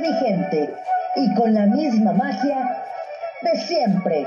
vigente y con la misma magia de siempre.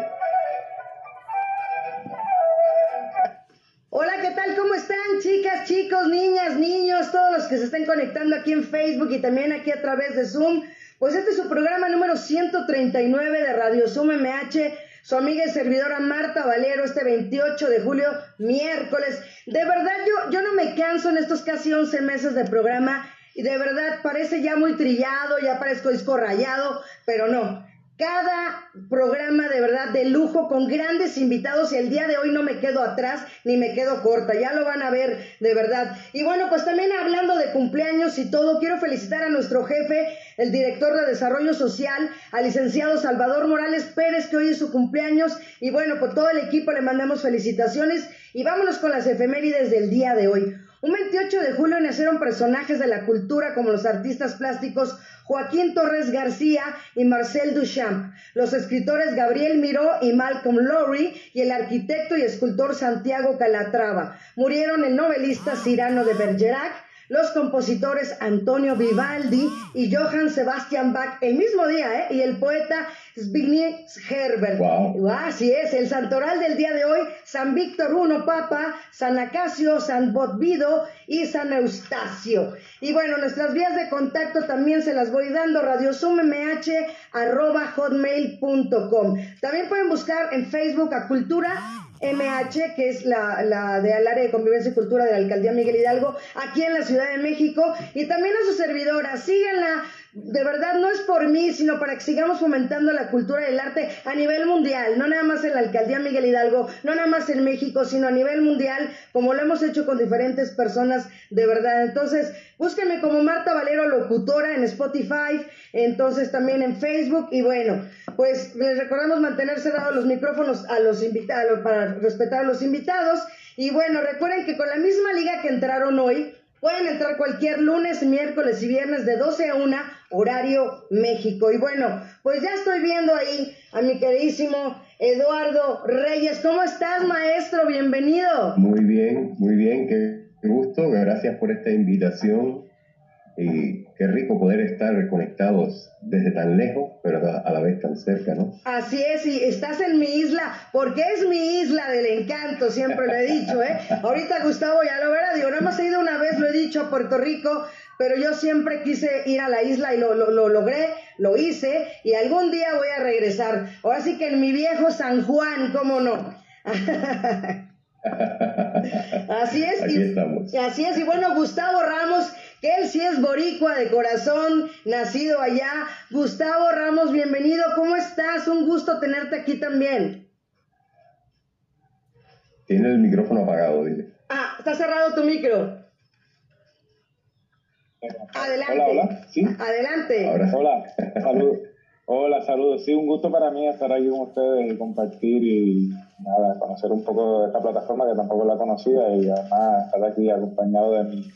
Hola, ¿qué tal? ¿Cómo están, chicas, chicos, niñas, niños, todos los que se estén conectando aquí en Facebook y también aquí a través de Zoom? Pues este es su programa número 139 de Radio Zoom MH su amiga y servidora Marta Valero este 28 de julio, miércoles. De verdad, yo, yo no me canso en estos casi 11 meses de programa y de verdad parece ya muy trillado, ya parezco disco rayado, pero no. Cada programa de verdad de lujo con grandes invitados y el día de hoy no me quedo atrás ni me quedo corta, ya lo van a ver de verdad. Y bueno, pues también hablando de cumpleaños y todo, quiero felicitar a nuestro jefe, el director de Desarrollo Social, al licenciado Salvador Morales Pérez, que hoy es su cumpleaños. Y bueno, pues todo el equipo le mandamos felicitaciones y vámonos con las efemérides del día de hoy. Un 28 de julio nacieron personajes de la cultura como los artistas plásticos Joaquín Torres García y Marcel Duchamp, los escritores Gabriel Miró y Malcolm Lowry y el arquitecto y escultor Santiago Calatrava. Murieron el novelista Cyrano de Bergerac, los compositores Antonio Vivaldi y Johann Sebastian Bach el mismo día, ¿eh? Y el poeta Zbigniew Herbert. Wow. Así es, el santoral del día de hoy, San Víctor I Papa, San Acacio, San Botvido y San Eustacio. Y bueno, nuestras vías de contacto también se las voy dando, hotmail.com También pueden buscar en Facebook a Cultura MH, que es la, la del área de convivencia y cultura de la alcaldía Miguel Hidalgo, aquí en la Ciudad de México, y también a su servidora. Síganla, de verdad no es por mí, sino para que sigamos fomentando la cultura y el arte a nivel mundial, no nada más en la alcaldía Miguel Hidalgo, no nada más en México, sino a nivel mundial, como lo hemos hecho con diferentes personas de verdad. Entonces, búsquenme como Marta Valero Locutora en Spotify, entonces también en Facebook, y bueno, pues les recordamos mantener cerrados los micrófonos a los invitados para respetar a los invitados. Y bueno, recuerden que con la misma liga que entraron hoy, Pueden entrar cualquier lunes, miércoles y viernes de 12 a 1, horario México. Y bueno, pues ya estoy viendo ahí a mi queridísimo Eduardo Reyes. ¿Cómo estás, maestro? Bienvenido. Muy bien, muy bien. Qué gusto. Gracias por esta invitación. Y qué rico poder estar conectados desde tan lejos, pero a la vez tan cerca, ¿no? Así es, y estás en mi isla, porque es mi isla del encanto, siempre lo he dicho, ¿eh? Ahorita Gustavo ya lo verá, digo, nada más he ido una vez, lo he dicho, a Puerto Rico, pero yo siempre quise ir a la isla y lo, lo, lo logré, lo hice, y algún día voy a regresar. Ahora sí que en mi viejo San Juan, ¿cómo no? así es. Estamos. Así es, y bueno, Gustavo Ramos él sí es boricua de corazón, nacido allá. Gustavo Ramos, bienvenido. ¿Cómo estás? Un gusto tenerte aquí también. Tiene el micrófono apagado, dile. Ah, está cerrado tu micro. Adelante. Hola, hola. ¿Sí? Adelante. Hola, saludos. Hola, saludos. Sí, un gusto para mí estar aquí con ustedes y compartir y nada, conocer un poco de esta plataforma que tampoco la conocía y además estar aquí acompañado de mi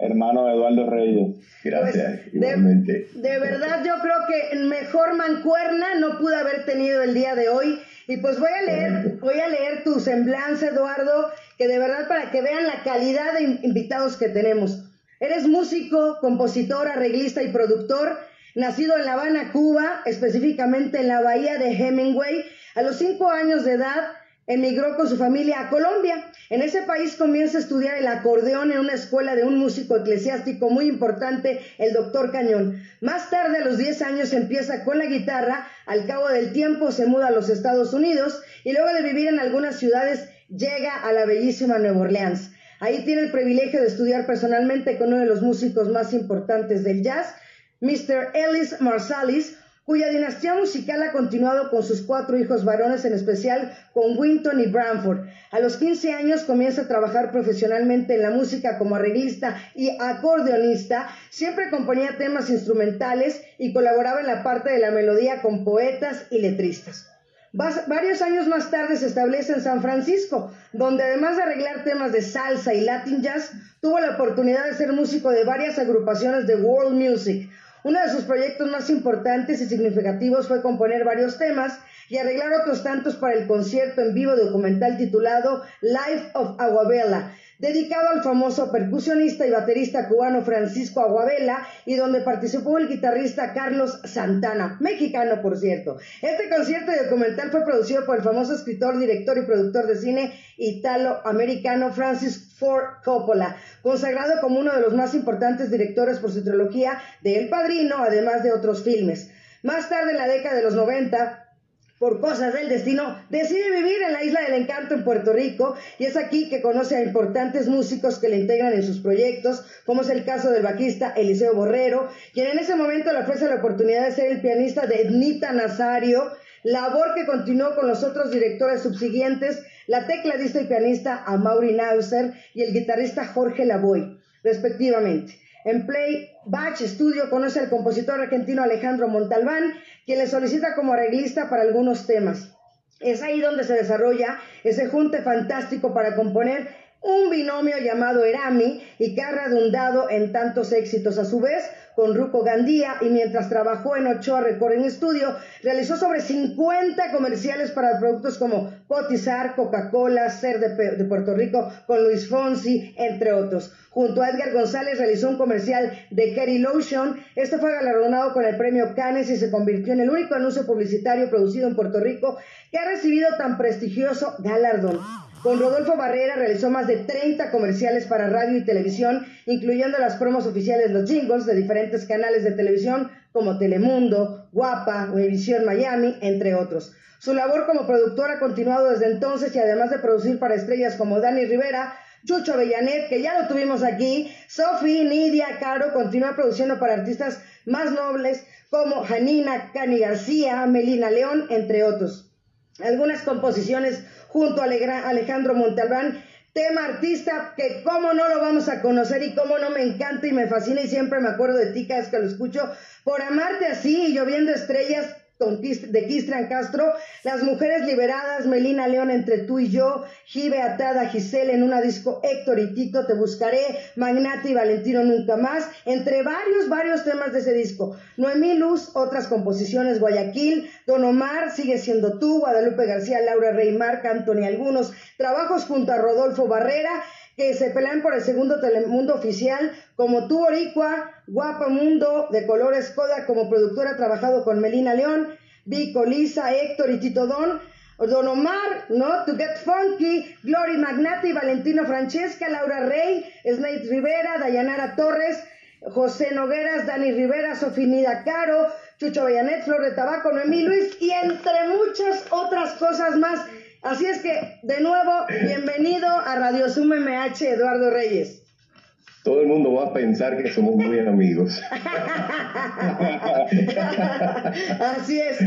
hermano Eduardo Reyes. Gracias, pues, igualmente. De, verdad, yo creo que mejor mancuerna no pude haber tenido el día de hoy. Y pues voy a leer, voy a leer tu semblanza, Eduardo, que de verdad para que vean la calidad de invitados que tenemos. Eres músico, compositor, arreglista y productor, nacido en La Habana, Cuba, específicamente en la bahía de Hemingway. A los cinco años de edad emigró con su familia a Colombia. En ese país comienza a estudiar el acordeón en una escuela de un músico eclesiástico muy importante, el doctor Cañón. Más tarde, a los 10 años, empieza con la guitarra, al cabo del tiempo se muda a los Estados Unidos y luego de vivir en algunas ciudades llega a la bellísima Nueva Orleans. Ahí tiene el privilegio de estudiar personalmente con uno de los músicos más importantes del jazz, Mr. Ellis Marsalis, cuya dinastía musical ha continuado con sus cuatro hijos varones, en especial con Winton y Branford. A los 15 años comienza a trabajar profesionalmente en la música como arreglista y acordeonista, siempre componía temas instrumentales y colaboraba en la parte de la melodía con poetas y letristas. Varios años más tarde se establece en San Francisco, donde además de arreglar temas de salsa y latin jazz, tuvo la oportunidad de ser músico de varias agrupaciones de world music, uno de sus proyectos más importantes y significativos fue componer varios temas y arreglar otros tantos para el concierto en vivo documental titulado Life of Aguabella, dedicado al famoso percusionista y baterista cubano Francisco Aguavela y donde participó el guitarrista Carlos Santana, mexicano por cierto. Este concierto y documental fue producido por el famoso escritor, director y productor de cine italo-americano Francis Ford Coppola, consagrado como uno de los más importantes directores por su trilogía de El Padrino, además de otros filmes. Más tarde, en la década de los 90, por cosas del destino, decide vivir en la Isla del Encanto en Puerto Rico y es aquí que conoce a importantes músicos que le integran en sus proyectos, como es el caso del bajista Eliseo Borrero, quien en ese momento le ofrece la oportunidad de ser el pianista de Ednita Nazario, labor que continuó con los otros directores subsiguientes, la tecladista y pianista Amaury Nauser y el guitarrista Jorge Lavoy, respectivamente. En Playback Studio conoce al compositor argentino Alejandro Montalbán, quien le solicita como arreglista para algunos temas. Es ahí donde se desarrolla ese junte fantástico para componer un binomio llamado Erami y que ha redundado en tantos éxitos. A su vez, con Ruco Gandía y mientras trabajó en Ochoa Recording Studio, realizó sobre 50 comerciales para productos como Potizar, Coca-Cola, Ser de, Puerto Rico con Luis Fonsi, entre otros. Junto a Edgar González realizó un comercial de Kerry Lotion. Este fue galardonado con el premio Cannes y se convirtió en el único anuncio publicitario producido en Puerto Rico que ha recibido tan prestigioso galardón. Con Rodolfo Barrera realizó más de 30 comerciales para radio y televisión, incluyendo las promos oficiales, los jingles de diferentes canales de televisión como Telemundo, Guapa, Univision Miami, entre otros. Su labor como productor ha continuado desde entonces y además de producir para estrellas como Dani Rivera, Chucho Bellanet, que ya lo tuvimos aquí, Sophie, Nidia, Caro, continúa produciendo para artistas más nobles como Janina, Cani García, Melina León, entre otros. Algunas composiciones junto a Alejandro Montalbán, tema artista que cómo no lo vamos a conocer y cómo no me encanta y me fascina y siempre me acuerdo de ti cada vez que lo escucho, por amarte así y lloviendo estrellas, de Kistran Castro, Las Mujeres Liberadas, Melina León entre tú y yo, Jive Atada, Giselle en una disco, Héctor y Tito, Te Buscaré, Magnate y Valentino Nunca Más, entre varios, varios temas de ese disco. Noemí Luz, otras composiciones, Guayaquil, Don Omar, Sigue Siendo Tú, Guadalupe García, Laura Rey Marca, Antonio Algunos, trabajos junto a Rodolfo Barrera, que se pelean por el segundo Telemundo oficial, como tú Oricua, Guapa Mundo, de Colores Coda, como productora trabajado con Melina León, Vico, Lisa, Héctor y Tito Don, Don Omar, ¿no? To Get Funky, Glory Magnati, Valentino Francesca, Laura Rey, Snake Rivera, Dayanara Torres, José Nogueras, Dani Rivera, Sofinida Caro, Chucho Bellanet, Flor de Tabaco, Noemí Luis y entre muchas otras cosas más. Así es que, de nuevo, bienvenido a Radio Zoom MH, Eduardo Reyes. Todo el mundo va a pensar que somos muy amigos. Así es.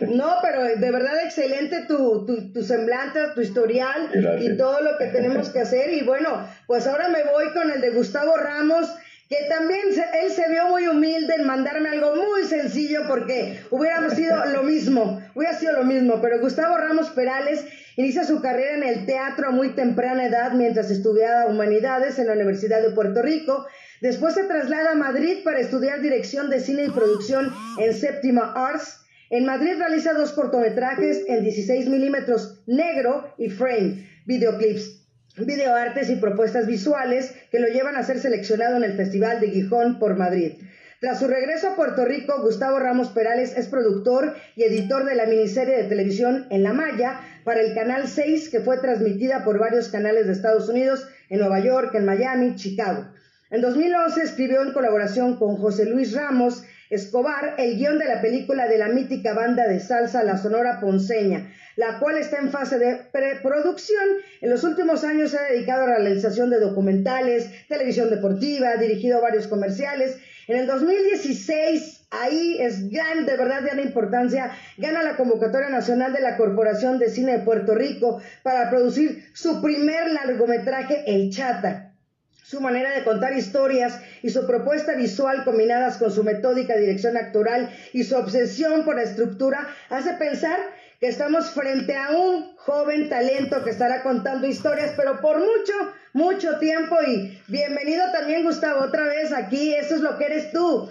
No, pero de verdad excelente tu, tu, tu semblante, tu historial y todo lo que tenemos que hacer. Y bueno, pues ahora me voy con el de Gustavo Ramos que también él se vio muy humilde en mandarme algo muy sencillo porque hubiéramos sido lo mismo, hubiera sido lo mismo, pero Gustavo Ramos Perales inicia su carrera en el teatro a muy temprana edad mientras estudiaba humanidades en la Universidad de Puerto Rico. Después se traslada a Madrid para estudiar dirección de cine y producción en Séptima Arts. En Madrid realiza dos cortometrajes en 16 milímetros negro y frame, videoclips videoartes y propuestas visuales que lo llevan a ser seleccionado en el Festival de Gijón por Madrid. Tras su regreso a Puerto Rico, Gustavo Ramos Perales es productor y editor de la miniserie de televisión En la Maya para el Canal 6, que fue transmitida por varios canales de Estados Unidos, en Nueva York, en Miami, Chicago. En 2011 escribió en colaboración con José Luis Ramos Escobar el guion de la película de la mítica banda de salsa La Sonora Ponceña, la cual está en fase de preproducción. En los últimos años se ha dedicado a la realización de documentales, televisión deportiva, ha dirigido varios comerciales. En el 2016, ahí es gran, de verdad de gran importancia, gana la convocatoria nacional de la Corporación de Cine de Puerto Rico para producir su primer largometraje El Chata su manera de contar historias y su propuesta visual combinadas con su metódica dirección actoral y su obsesión por la estructura hace pensar que estamos frente a un joven talento que estará contando historias, pero por mucho, mucho tiempo. Y bienvenido también, Gustavo, otra vez aquí. Eso es lo que eres tú.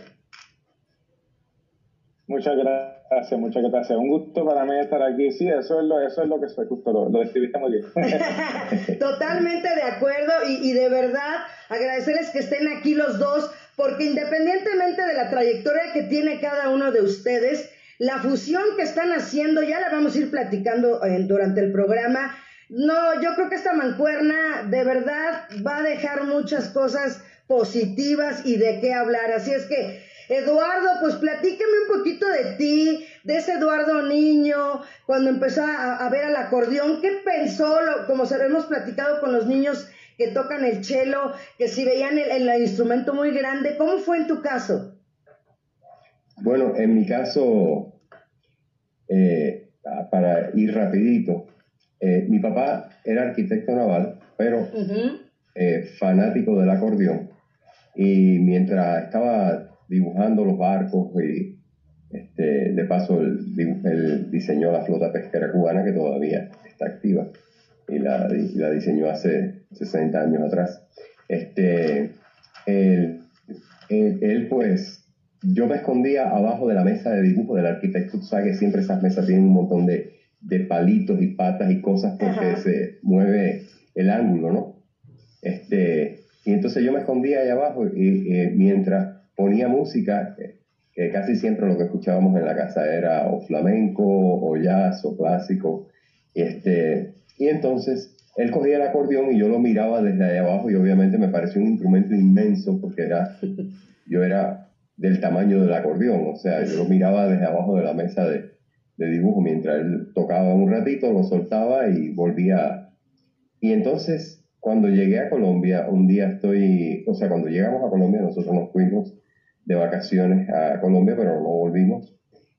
Muchas gracias, muchas gracias. Un gusto para mí estar aquí. Sí, eso es lo, eso es lo que soy, justo lo, lo describiste muy bien. Totalmente de acuerdo y, y de verdad agradecerles que estén aquí los dos, porque independientemente de la trayectoria que tiene cada uno de ustedes, la fusión que están haciendo, ya la vamos a ir platicando eh, durante el programa. No, yo creo que esta mancuerna de verdad va a dejar muchas cosas positivas y de qué hablar. Así es que Eduardo, pues platícame un poquito de ti, de ese Eduardo niño, cuando empezó a, ver al acordeón, ¿qué pensó? como se hemos platicado con los niños que tocan el cello, que si veían el, el instrumento muy grande, ¿cómo fue en tu caso? Bueno, en mi caso, eh, para ir rapidito, eh, mi papá era arquitecto naval, pero eh, fanático del acordeón. Y mientras estaba dibujando los barcos y este, de paso él, diseñó la flota pesquera cubana que todavía está activa y la, diseñó hace 60 años atrás. Este, él, pues, yo me escondía abajo de la mesa de dibujo del arquitecto, tú sabes que siempre esas mesas tienen un montón de, palitos y patas y cosas porque se mueve el ángulo, ¿no? Este, y entonces yo me escondía ahí abajo y, y mientras ponía música, que casi siempre lo que escuchábamos en la casa era o flamenco, o jazz, o clásico. Este, y entonces él cogía el acordeón y yo lo miraba desde ahí abajo y obviamente me pareció un instrumento inmenso porque era, yo era del tamaño del acordeón, o sea, yo lo miraba desde abajo de la mesa de, de dibujo mientras él tocaba un ratito, lo soltaba y volvía. Y entonces, cuando llegué a Colombia, un día estoy, o sea, cuando llegamos a Colombia, nosotros nos fuimos de vacaciones a Colombia, pero no volvimos.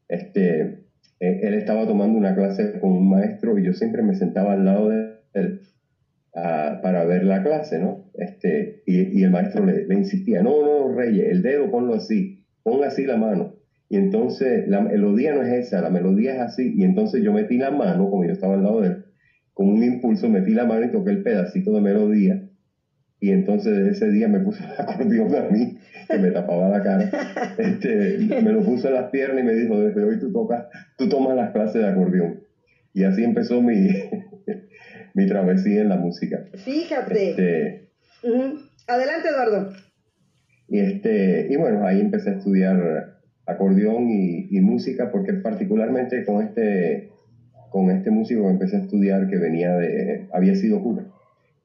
Este, eh, él estaba tomando una clase con un maestro y yo siempre me sentaba al lado de él para ver la clase, ¿no? Este, y, el maestro le, insistía, no, no, Reyes, el dedo ponlo así, pon así la mano. Y entonces la melodía no es esa, la melodía es así. Y entonces yo metí la mano, como yo estaba al lado de él, con un impulso metí la mano y toqué el pedacito de melodía y entonces ese día me puso el acordeón a mí, que me tapaba la cara. Este, me lo puso en las piernas y me dijo, desde hoy tú tocas, tú tomas las clases de acordeón. Y así empezó mi, mi travesía en la música. Fíjate. Este, Adelante, Eduardo. Y, este, y bueno, ahí empecé a estudiar acordeón y, y, música, porque particularmente con este, con este músico que empecé a estudiar, que venía de, había sido cura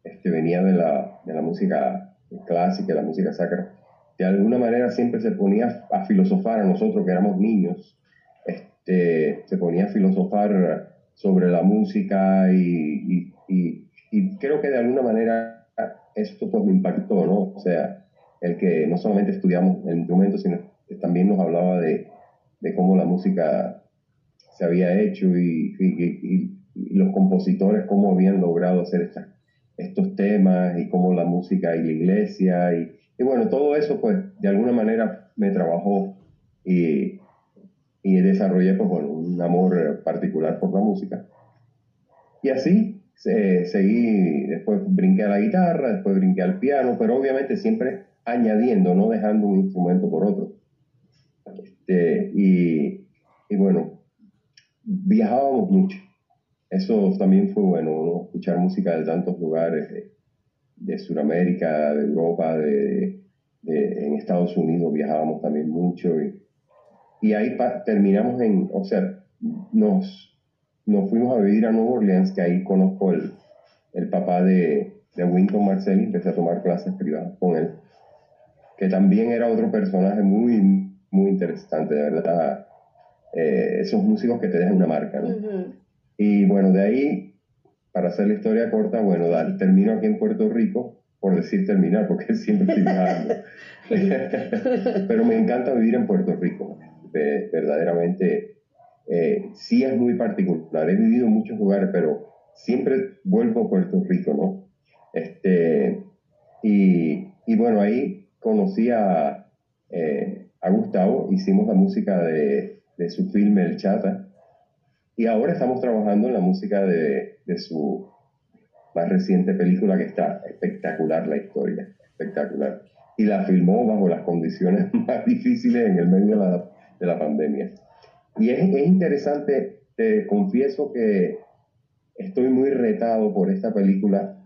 este, venía de la, de la música clásica, de la música sacra, de alguna manera siempre se ponía a filosofar a nosotros que éramos niños, este, se ponía a filosofar sobre la música y, y, y, creo que de alguna manera esto pues me impactó, ¿no? O sea, el que no solamente estudiamos el instrumento, sino que también nos hablaba de, de cómo la música se había hecho y, y, los compositores cómo habían logrado hacer estas estos temas y cómo la música y la iglesia y, y bueno, todo eso pues de alguna manera me trabajó y, y desarrollé pues bueno, un amor particular por la música. Y así seguí, después brinqué a la guitarra, después brinqué al piano, pero obviamente siempre añadiendo, no dejando un instrumento por otro. Este, y, y bueno, viajábamos mucho eso también fue bueno, escuchar música de tantos lugares, de, de Sudamérica, de Europa, de, en Estados Unidos viajábamos también mucho y, y ahí terminamos en, o sea, nos, nos fuimos a vivir a Nueva Orleans, que ahí conozco el, el papá de, de Winton Marcel empecé a tomar clases privadas con él, que también era otro personaje muy, muy interesante, de verdad. Eh, esos músicos que te dejan una marca, ¿no? Y bueno, de ahí, para hacer la historia corta, bueno, termino aquí en Puerto Rico, por decir terminar, porque siempre estoy viajando. Pero me encanta vivir en Puerto Rico, verdaderamente. Eh, sí es muy particular. He vivido en muchos lugares, pero siempre vuelvo a Puerto Rico, ¿no? Este, y, y bueno, ahí conocí a, eh, a Gustavo, hicimos la música de, de su filme El Chata, y ahora estamos trabajando en la música de, de su más reciente película que está espectacular la historia, espectacular. Y la filmó bajo las condiciones más difíciles en el medio de la, de la pandemia. Y es, es interesante, te confieso que estoy muy retado por esta película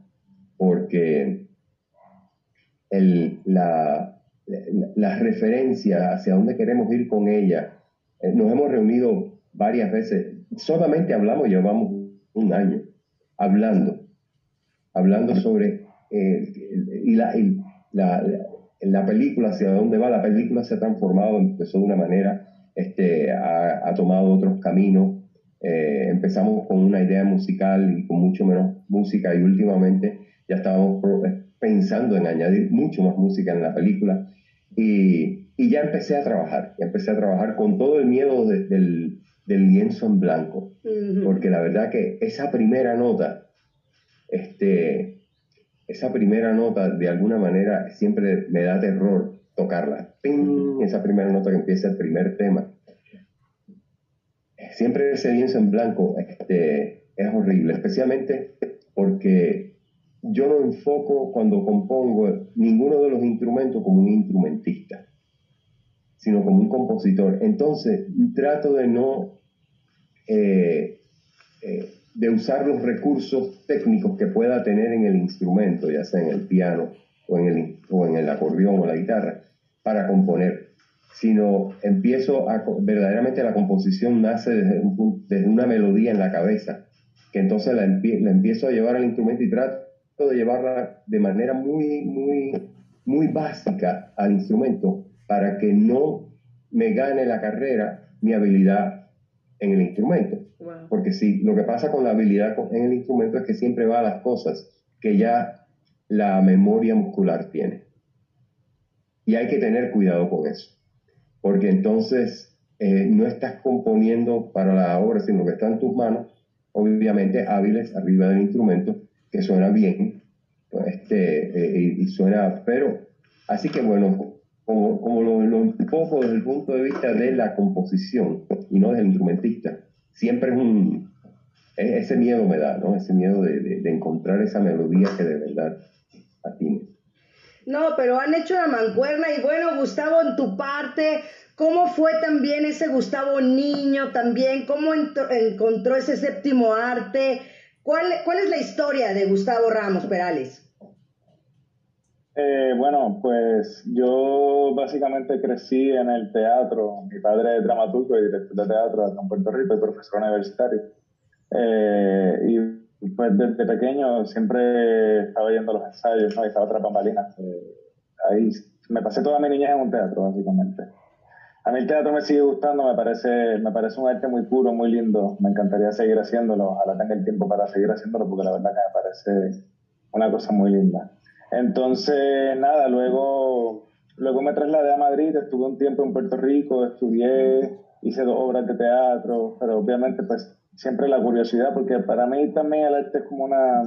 porque el, la, la, referencia hacia dónde queremos ir con ella, eh, nos hemos reunido varias veces, solamente hablamos, llevamos un año hablando, hablando sobre eh, y, la, y la, la, película, hacia dónde va, la película se ha transformado, empezó de una manera, este, ha, ha tomado otros caminos, eh, empezamos con una idea musical y con mucho menos música y últimamente ya estábamos pensando en añadir mucho más música en la película. Y, y ya empecé a trabajar, ya empecé a trabajar con todo el miedo del, del, lienzo en blanco, porque la verdad que esa primera nota, este, esa primera nota de alguna manera siempre me da terror tocarla, esa primera nota que empieza el primer tema. Siempre ese lienzo en blanco este, es horrible, especialmente porque yo no enfoco cuando compongo ninguno de los instrumentos como un instrumentista, sino como un compositor. Entonces trato de no, eh, eh, de usar los recursos técnicos que pueda tener en el instrumento, ya sea en el piano o en el, o en el acordeón o la guitarra, para componer sino empiezo a, verdaderamente la composición nace desde, desde una melodía en la cabeza, que entonces la, la, empiezo a llevar al instrumento y trato de llevarla de manera muy, muy, muy básica al instrumento para que no me gane la carrera mi habilidad en el instrumento. Porque si lo que pasa con la habilidad en el instrumento es que siempre va a las cosas que ya la memoria muscular tiene. Y hay que tener cuidado con eso porque entonces eh, no estás componiendo para la obra, sino que está en tus manos, obviamente hábiles arriba del instrumento, que suena bien, pues, este, eh, y, suena, pero, así que bueno, como, como lo, lo enfoco desde el punto de vista de la composición y no del instrumentista, siempre es un, ese miedo me da, ¿no? Ese miedo de, de, encontrar esa melodía que de verdad atine. No, pero han hecho la mancuerna y bueno, Gustavo, en tu parte, ¿cómo fue también ese Gustavo niño también? ¿Cómo encontró ese séptimo arte? ¿Cuál, ¿Cuál es la historia de Gustavo Ramos Perales? Eh, bueno, pues yo básicamente crecí en el teatro. Mi padre es dramaturgo y director de teatro en Puerto Rico y profesor universitario. Eh, y pues desde pequeño siempre estaba yendo a los ensayos, ¿no? Y estaba tras bambalinas. Eh, ahí me pasé toda mi niñez en un teatro, básicamente. A mí el teatro me sigue gustando, me parece, me parece un arte muy puro, muy lindo. Me encantaría seguir haciéndolo, ojalá tenga el tiempo para seguir haciéndolo, porque la verdad que me parece una cosa muy linda. Entonces, nada, luego, luego me trasladé a Madrid, estuve un tiempo en Puerto Rico, estudié, hice dos obras de teatro, pero obviamente pues siempre la curiosidad, porque para mí también el arte es como una,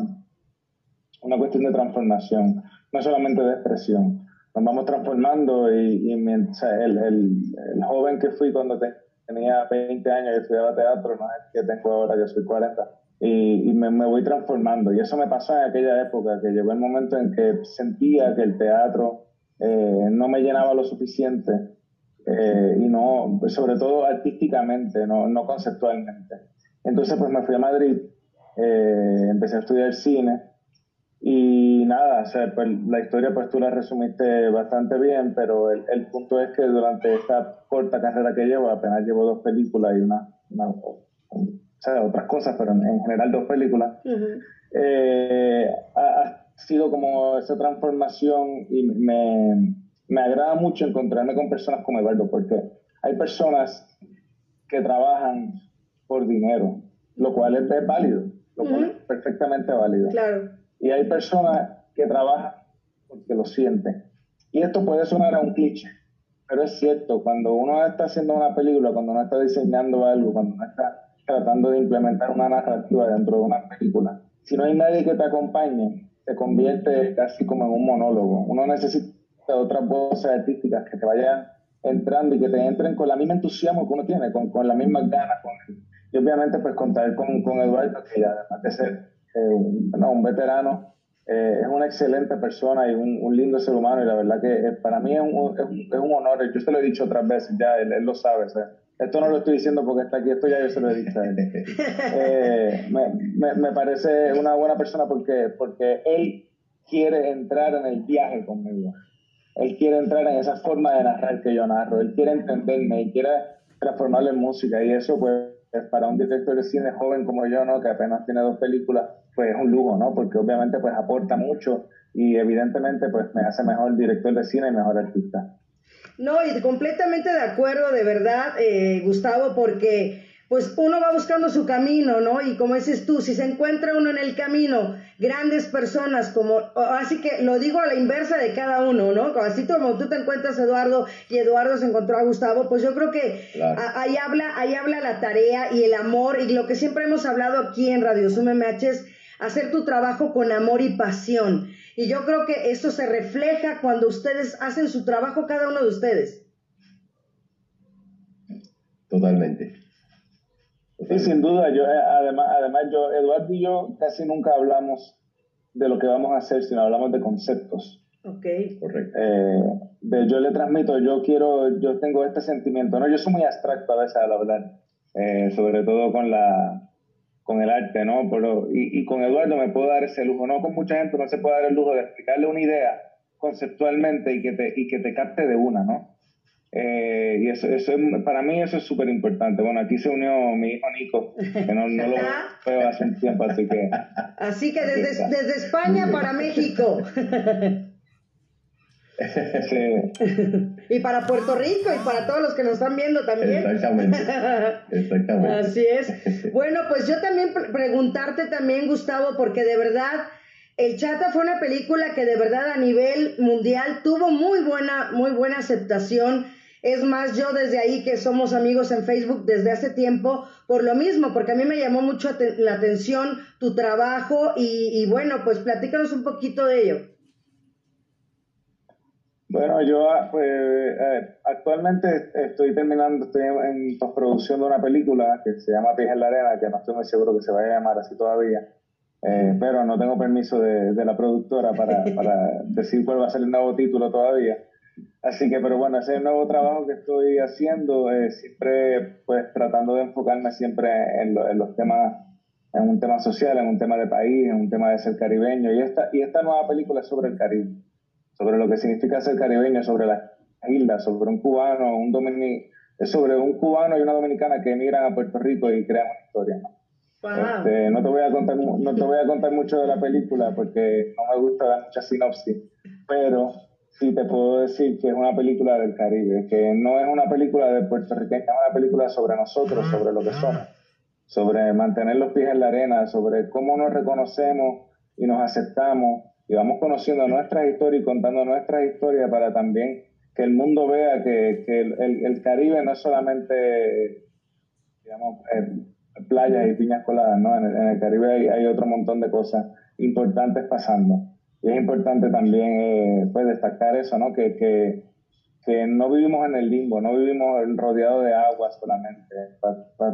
una cuestión de transformación, no solamente de expresión. Nos vamos transformando y, el, el, joven que fui cuando tenía 20 años y estudiaba teatro, no es que tengo ahora, que soy 40, y, me, me, voy transformando. Y eso me pasó en aquella época, que llegó el momento en que sentía que el teatro eh, no me llenaba lo suficiente, eh, y no, sobre todo artísticamente, no, no conceptualmente. Entonces pues me fui a Madrid, eh, empecé a estudiar cine y nada, o sea, pues, la historia pues tú la resumiste bastante bien, pero el, el, punto es que durante esta corta carrera que llevo, apenas llevo dos películas y una, o sea, otras cosas, pero en, general dos películas, eh, ha, sido como esa transformación y me, me agrada mucho encontrarme con personas como Eduardo, porque hay personas que trabajan por dinero, lo cual es, válido, lo cual es perfectamente válido. Claro. Y hay personas que trabajan porque lo sienten. Y esto puede sonar a un cliché, pero es cierto, cuando uno está haciendo una película, cuando uno está diseñando algo, cuando uno está tratando de implementar una narrativa dentro de una película, si no hay nadie que te acompañe, se convierte casi como en un monólogo. Uno necesita otras voces artísticas que te vayan entrando y que te entren con la misma entusiasmo que uno tiene, con, con las mismas ganas, con y obviamente pues contar con, con Eduardo, que además de ser eh, un, veterano, eh, es una excelente persona y un, un, lindo ser humano y la verdad que eh, para mí es un, es un, honor, yo se lo he dicho otras veces ya, él, lo sabe, es esto no lo estoy diciendo porque está aquí, esto ya yo se lo he dicho a él. Me, me, parece una buena persona porque, porque él quiere entrar en el viaje conmigo. Él quiere entrar en esa forma de narrar que yo narro. Él quiere entenderme y quiere transformarlo en música. Y eso, pues, para un director de cine joven como yo, ¿no? Que apenas tiene dos películas, pues es un lujo, ¿no? Porque obviamente, pues, aporta mucho y evidentemente, pues, me hace mejor director de cine y mejor artista. No, y completamente de acuerdo, de verdad, eh, Gustavo, porque pues uno va buscando su camino, ¿no? Y como dices tú, si se encuentra uno en el camino, grandes personas como, así que lo digo a la inversa de cada uno, ¿no? Así como tú te encuentras Eduardo y Eduardo se encontró a Gustavo, pues yo creo que ahí habla, ahí habla la tarea y el amor y lo que siempre hemos hablado aquí en Radio Sum MH es hacer tu trabajo con amor y pasión. Y yo creo que eso se refleja cuando ustedes hacen su trabajo, cada uno de ustedes. Totalmente. Sí, sin duda. Yo, eh, además, además, yo, Eduardo y yo casi nunca hablamos de lo que vamos a hacer, sino hablamos de conceptos. Ok. Correcto. Eh, de, yo le transmito, yo quiero, yo tengo este sentimiento, ¿no? Yo soy muy abstracto a veces al hablar, eh, sobre todo con la, con el arte, ¿no? Pero, y, y, con Eduardo me puedo dar ese lujo, no con mucha gente no se puede dar el lujo de explicarle una idea conceptualmente y que te, y que te capte de una, ¿no? Eh, y eso, eso para mí eso es súper importante. Bueno, aquí se unió mi hijo Nico, que no, no lo veo hace un tiempo, así que... Así que desde, desde España para México. y para Puerto Rico y para todos los que nos están viendo también. Exactamente. Exactamente. Así es. Bueno, pues yo también preguntarte también, Gustavo, porque de verdad el Chata fue una película que de verdad a nivel mundial tuvo muy buena, muy buena aceptación. Es más, yo desde ahí que somos amigos en Facebook desde hace tiempo, por lo mismo, porque a mí me llamó mucho la atención tu trabajo y, y bueno, pues platícanos un poquito de ello. Bueno, yo ah, pues, eh, actualmente estoy terminando, estoy en, postproducción de una película que se llama Pies en la Arena, que no estoy muy seguro que se vaya a llamar así todavía, eh, pero no tengo permiso de, de la productora para, para, decir cuál va a ser el nuevo título todavía. Así que, pero bueno, ese es el nuevo trabajo que estoy haciendo, eh, siempre pues tratando de enfocarme siempre en, en los temas en un tema social, en un tema de país, en un tema de ser caribeño. Y esta, y esta nueva película es sobre el Caribe sobre lo que significa ser caribeño, sobre las islas, sobre un cubano, un dominic sobre un cubano y una dominicana que emigran a Puerto Rico y crean una historia. Este, ¿no? te voy a contar no te voy a contar mucho de la película porque no me gusta dar mucha sinopsis, pero sí te puedo decir que es una película del Caribe, que no es una película de Puerto Rico, es una película sobre nosotros, sobre lo que somos, sobre mantener los pies en la arena, sobre cómo nos reconocemos y nos aceptamos y vamos conociendo nuestra historia y contando nuestra historia para también que el mundo vea que, que el, el, Caribe no es solamente, digamos, eh, playas y piñas coladas, ¿no? En el, en el Caribe hay, hay, otro montón de cosas importantes pasando. Y es importante también eh, pues destacar eso, ¿no? Que, que, que, no vivimos en el limbo, no vivimos rodeados de agua solamente.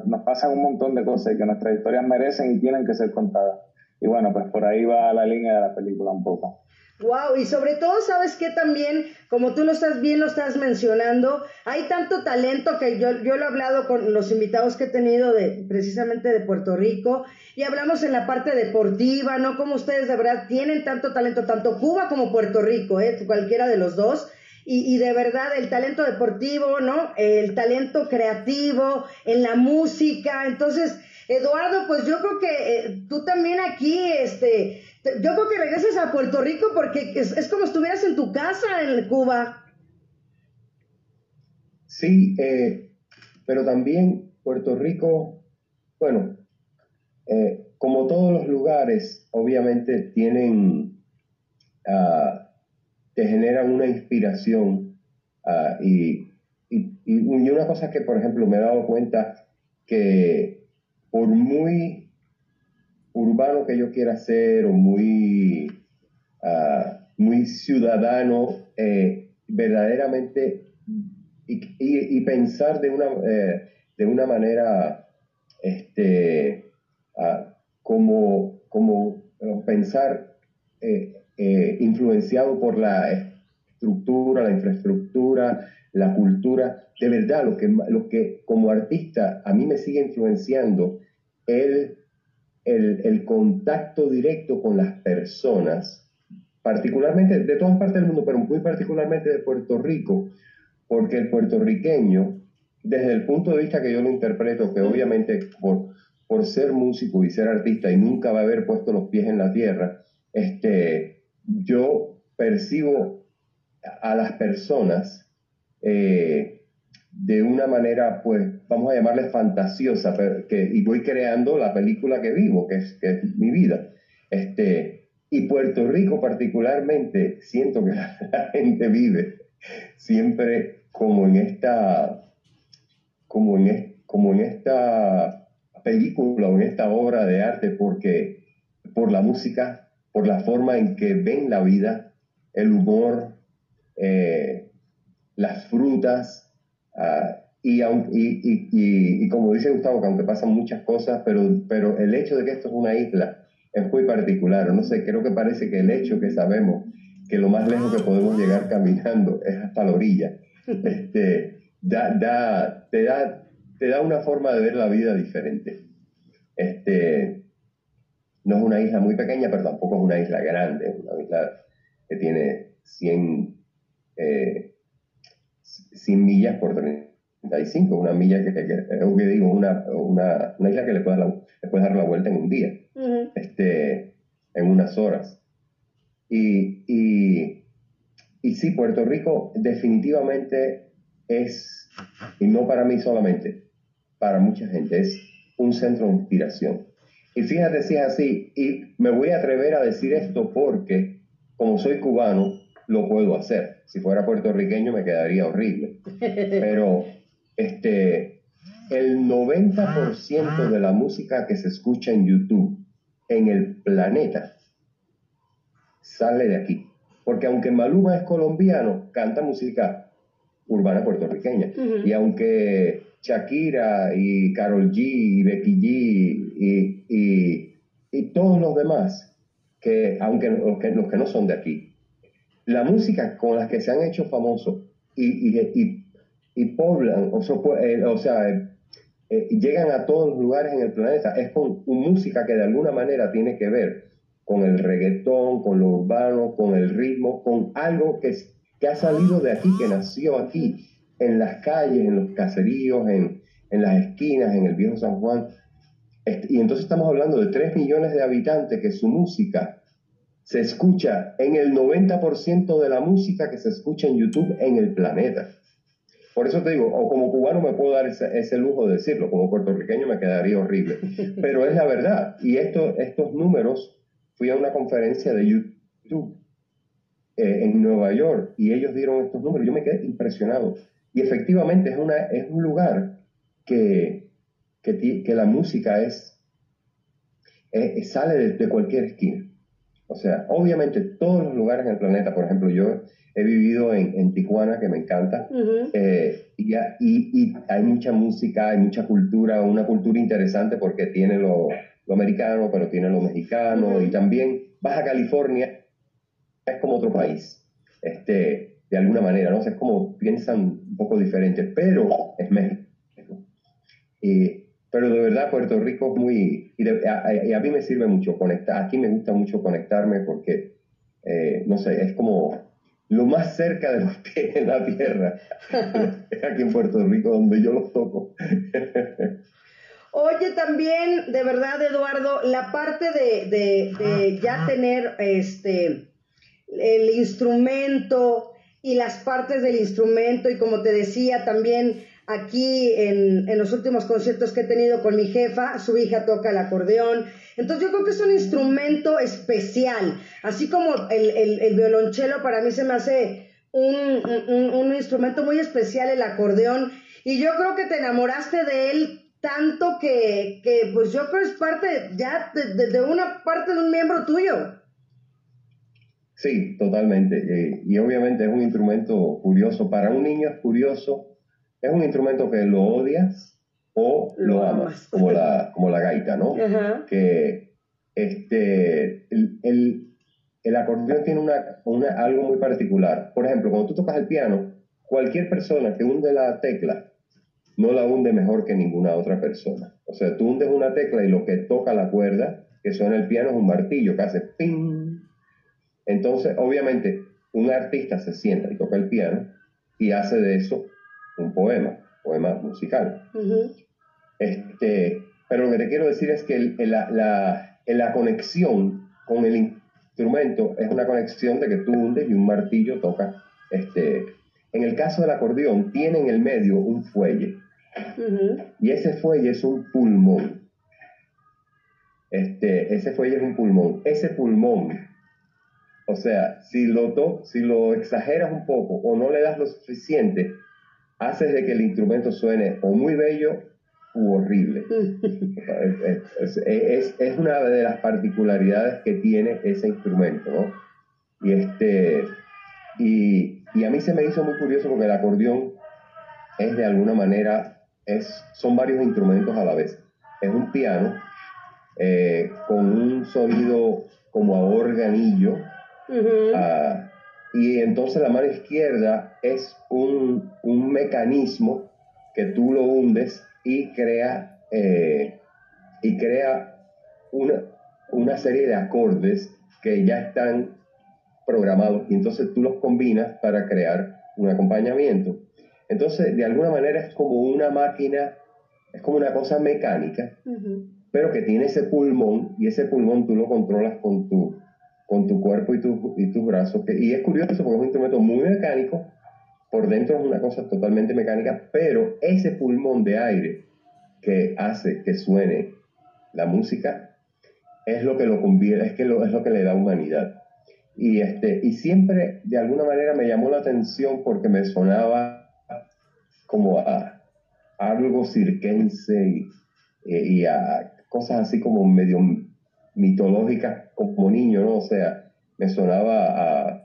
nos pasan un montón de cosas y que nuestras historias merecen y tienen que ser contadas. Y bueno, pues por ahí va la línea de la película un poco. Wow, y sobre todo, ¿sabes qué también? Como tú lo estás bien, lo estás mencionando, hay tanto talento que yo, yo lo he hablado con los invitados que he tenido de, precisamente de Puerto Rico, y hablamos en la parte deportiva, ¿no? Como ustedes de verdad tienen tanto talento, tanto Cuba como Puerto Rico, ¿eh? Cualquiera de los dos. Y, y, de verdad el talento deportivo, ¿no? El talento creativo, en la música. Entonces, Eduardo, pues yo creo que eh, tú también aquí, este, yo creo que regresas a Puerto Rico porque es, como estuvieras en tu casa en Cuba. Sí, eh, pero también Puerto Rico, bueno, eh, como todos los lugares, obviamente tienen, uh, te generan una inspiración uh, y, y, y una cosa que, por ejemplo, me he dado cuenta que por muy urbano que yo quiera ser o muy, uh, muy ciudadano, eh, verdaderamente y, pensar de una, eh, de una manera este, uh, como, como pensar eh, influenciado por la estructura, la infraestructura, la cultura, de verdad, lo que, lo que como artista a mí me sigue influenciando, el, el, contacto directo con las personas, particularmente de todas partes del mundo, pero muy particularmente de Puerto Rico, porque el puertorriqueño, desde el punto de vista que yo lo interpreto, que obviamente por, por ser músico y ser artista y nunca va a haber puesto los pies en la tierra, este, yo percibo a las personas eh, de una manera, pues, vamos a llamarle fantasiosa, que, y voy creando la película que vivo, que es, que es mi vida. Este, y Puerto Rico particularmente, siento que la gente vive siempre como en esta, como en, como en esta película o en esta obra de arte, porque por la música, por la forma en que ven la vida, el humor, eh, las frutas, ah, y, y, y, como dice Gustavo, que aunque pasan muchas cosas, pero, pero el hecho de que esto es una isla es muy particular. No sé, creo que parece que el hecho que sabemos que lo más lejos que podemos llegar caminando es hasta la orilla, este, da, da, te, da, te da una forma de ver la vida diferente. Este, no es una isla muy pequeña, pero tampoco es una isla grande, una isla que tiene 100, eh, 100 millas por 35, una milla que, que, que digo, una, una, una, isla que le puede, dar la, le puede dar la vuelta en un día, este, en unas horas. Y, y, y sí, Puerto Rico definitivamente es, y no para mí solamente, para mucha gente, es un centro de inspiración. Y fíjate si es así, y me voy a atrever a decir esto porque, como soy cubano, lo puedo hacer. Si fuera puertorriqueño me quedaría horrible. Pero este, el 90% de la música que se escucha en YouTube en el planeta sale de aquí. Porque aunque Maluma es colombiano, canta música urbana puertorriqueña. Y aunque Shakira y Carol G y Becky G y, y, todos los demás, que aunque los que, los que no son de aquí, la música con la que se han hecho famosos y, y, y poblan, o, eh, o sea, eh, llegan a todos los lugares en el planeta, es con música que de alguna manera tiene que ver con el reggaetón, con lo urbano, con el ritmo, con algo que, que ha salido de aquí, que nació aquí, en las calles, en los caseríos, en, en las esquinas, en el viejo San Juan. Y entonces estamos hablando de 3 millones de habitantes que su música se escucha en el 90% de la música que se escucha en YouTube en el planeta. Por eso te digo, o como cubano me puedo dar ese, lujo de decirlo, como puertorriqueño me quedaría horrible, pero es la verdad. Y esto, estos números fui a una conferencia de YouTube eh, en Nueva York y ellos dieron estos números. Yo me quedé impresionado. Y efectivamente es, una, es un lugar que, que, que la música es, sale de, cualquier esquina. O sea, obviamente todos los lugares en el planeta, por ejemplo, yo he vivido en, en Tijuana, que me encanta, eh, y, y, hay mucha música, hay mucha cultura, una cultura interesante porque tiene lo, lo americano, pero tiene lo mexicano, y también Baja California es como otro país, este, de alguna manera, ¿no? es como piensan un poco diferente, pero es México. Pero de verdad Puerto Rico es muy, y, a, mí me sirve mucho conectar, aquí me gusta mucho conectarme porque, eh, no sé, es como lo más cerca de los pies en la tierra, es aquí en Puerto Rico donde yo los toco. Oye, también, de verdad, Eduardo, la parte de, ya tener este el instrumento y las partes del instrumento, y como te decía, también aquí en, los últimos conciertos que he tenido con mi jefa, su hija toca el acordeón. Entonces yo creo que es un instrumento especial, así como el, violonchelo para mí se me hace un, un, instrumento muy especial el acordeón. Y yo creo que te enamoraste de él tanto que, que pues yo creo que es parte ya de, una parte de un miembro tuyo. Sí, totalmente. Eh, y obviamente es un instrumento curioso. Para un niño es curioso. Es un instrumento que lo odias o lo, amas, como la, como la gaita, ¿no? Que este, el, el, el, acordeón tiene una, una, algo muy particular. Por ejemplo, cuando tú tocas el piano, cualquier persona que hunde la tecla no la hunde mejor que ninguna otra persona. O sea, tú hundes una tecla y lo que toca la cuerda que suena el piano es un martillo que hace ping. Entonces, obviamente, un artista se sienta y toca el piano y hace de eso un poema, poema musical. este, pero lo que te quiero decir es que la, la, la, conexión con el instrumento es una conexión de que tú hundes y un martillo toca. Este, en el caso del acordeón, tiene en el medio un fuelle. Y ese fuelle es un pulmón. Este, ese fuelle es un pulmón. Ese pulmón, o sea, si lo, to si lo exageras un poco o no le das lo suficiente, haces de que el instrumento suene o muy bello u horrible. es, es, una de las particularidades que tiene ese instrumento, ¿no? Y, este, y, y a mí se me hizo muy curioso porque el acordeón es de alguna manera, es, son varios instrumentos a la vez. Es un piano eh, con un sonido como a organillo. Ah, y entonces la mano izquierda es un, un, mecanismo que tú lo hundes y crea, eh, y crea una, una serie de acordes que ya están programados y entonces tú los combinas para crear un acompañamiento. Entonces, de alguna manera es como una máquina, es como una cosa mecánica, pero que tiene ese pulmón y ese pulmón tú lo controlas con tu, con tu cuerpo y, tu, y tus brazos. y es curioso porque es un instrumento muy mecánico, por dentro es una cosa totalmente mecánica, pero ese pulmón de aire que hace que suene la música es lo que lo convierte, es, que lo, es lo que le da humanidad. Y, este, y siempre de alguna manera me llamó la atención porque me sonaba como a, algo cirquense y, y a cosas así como medio mitológicas como niño, ¿no? O sea, me sonaba a,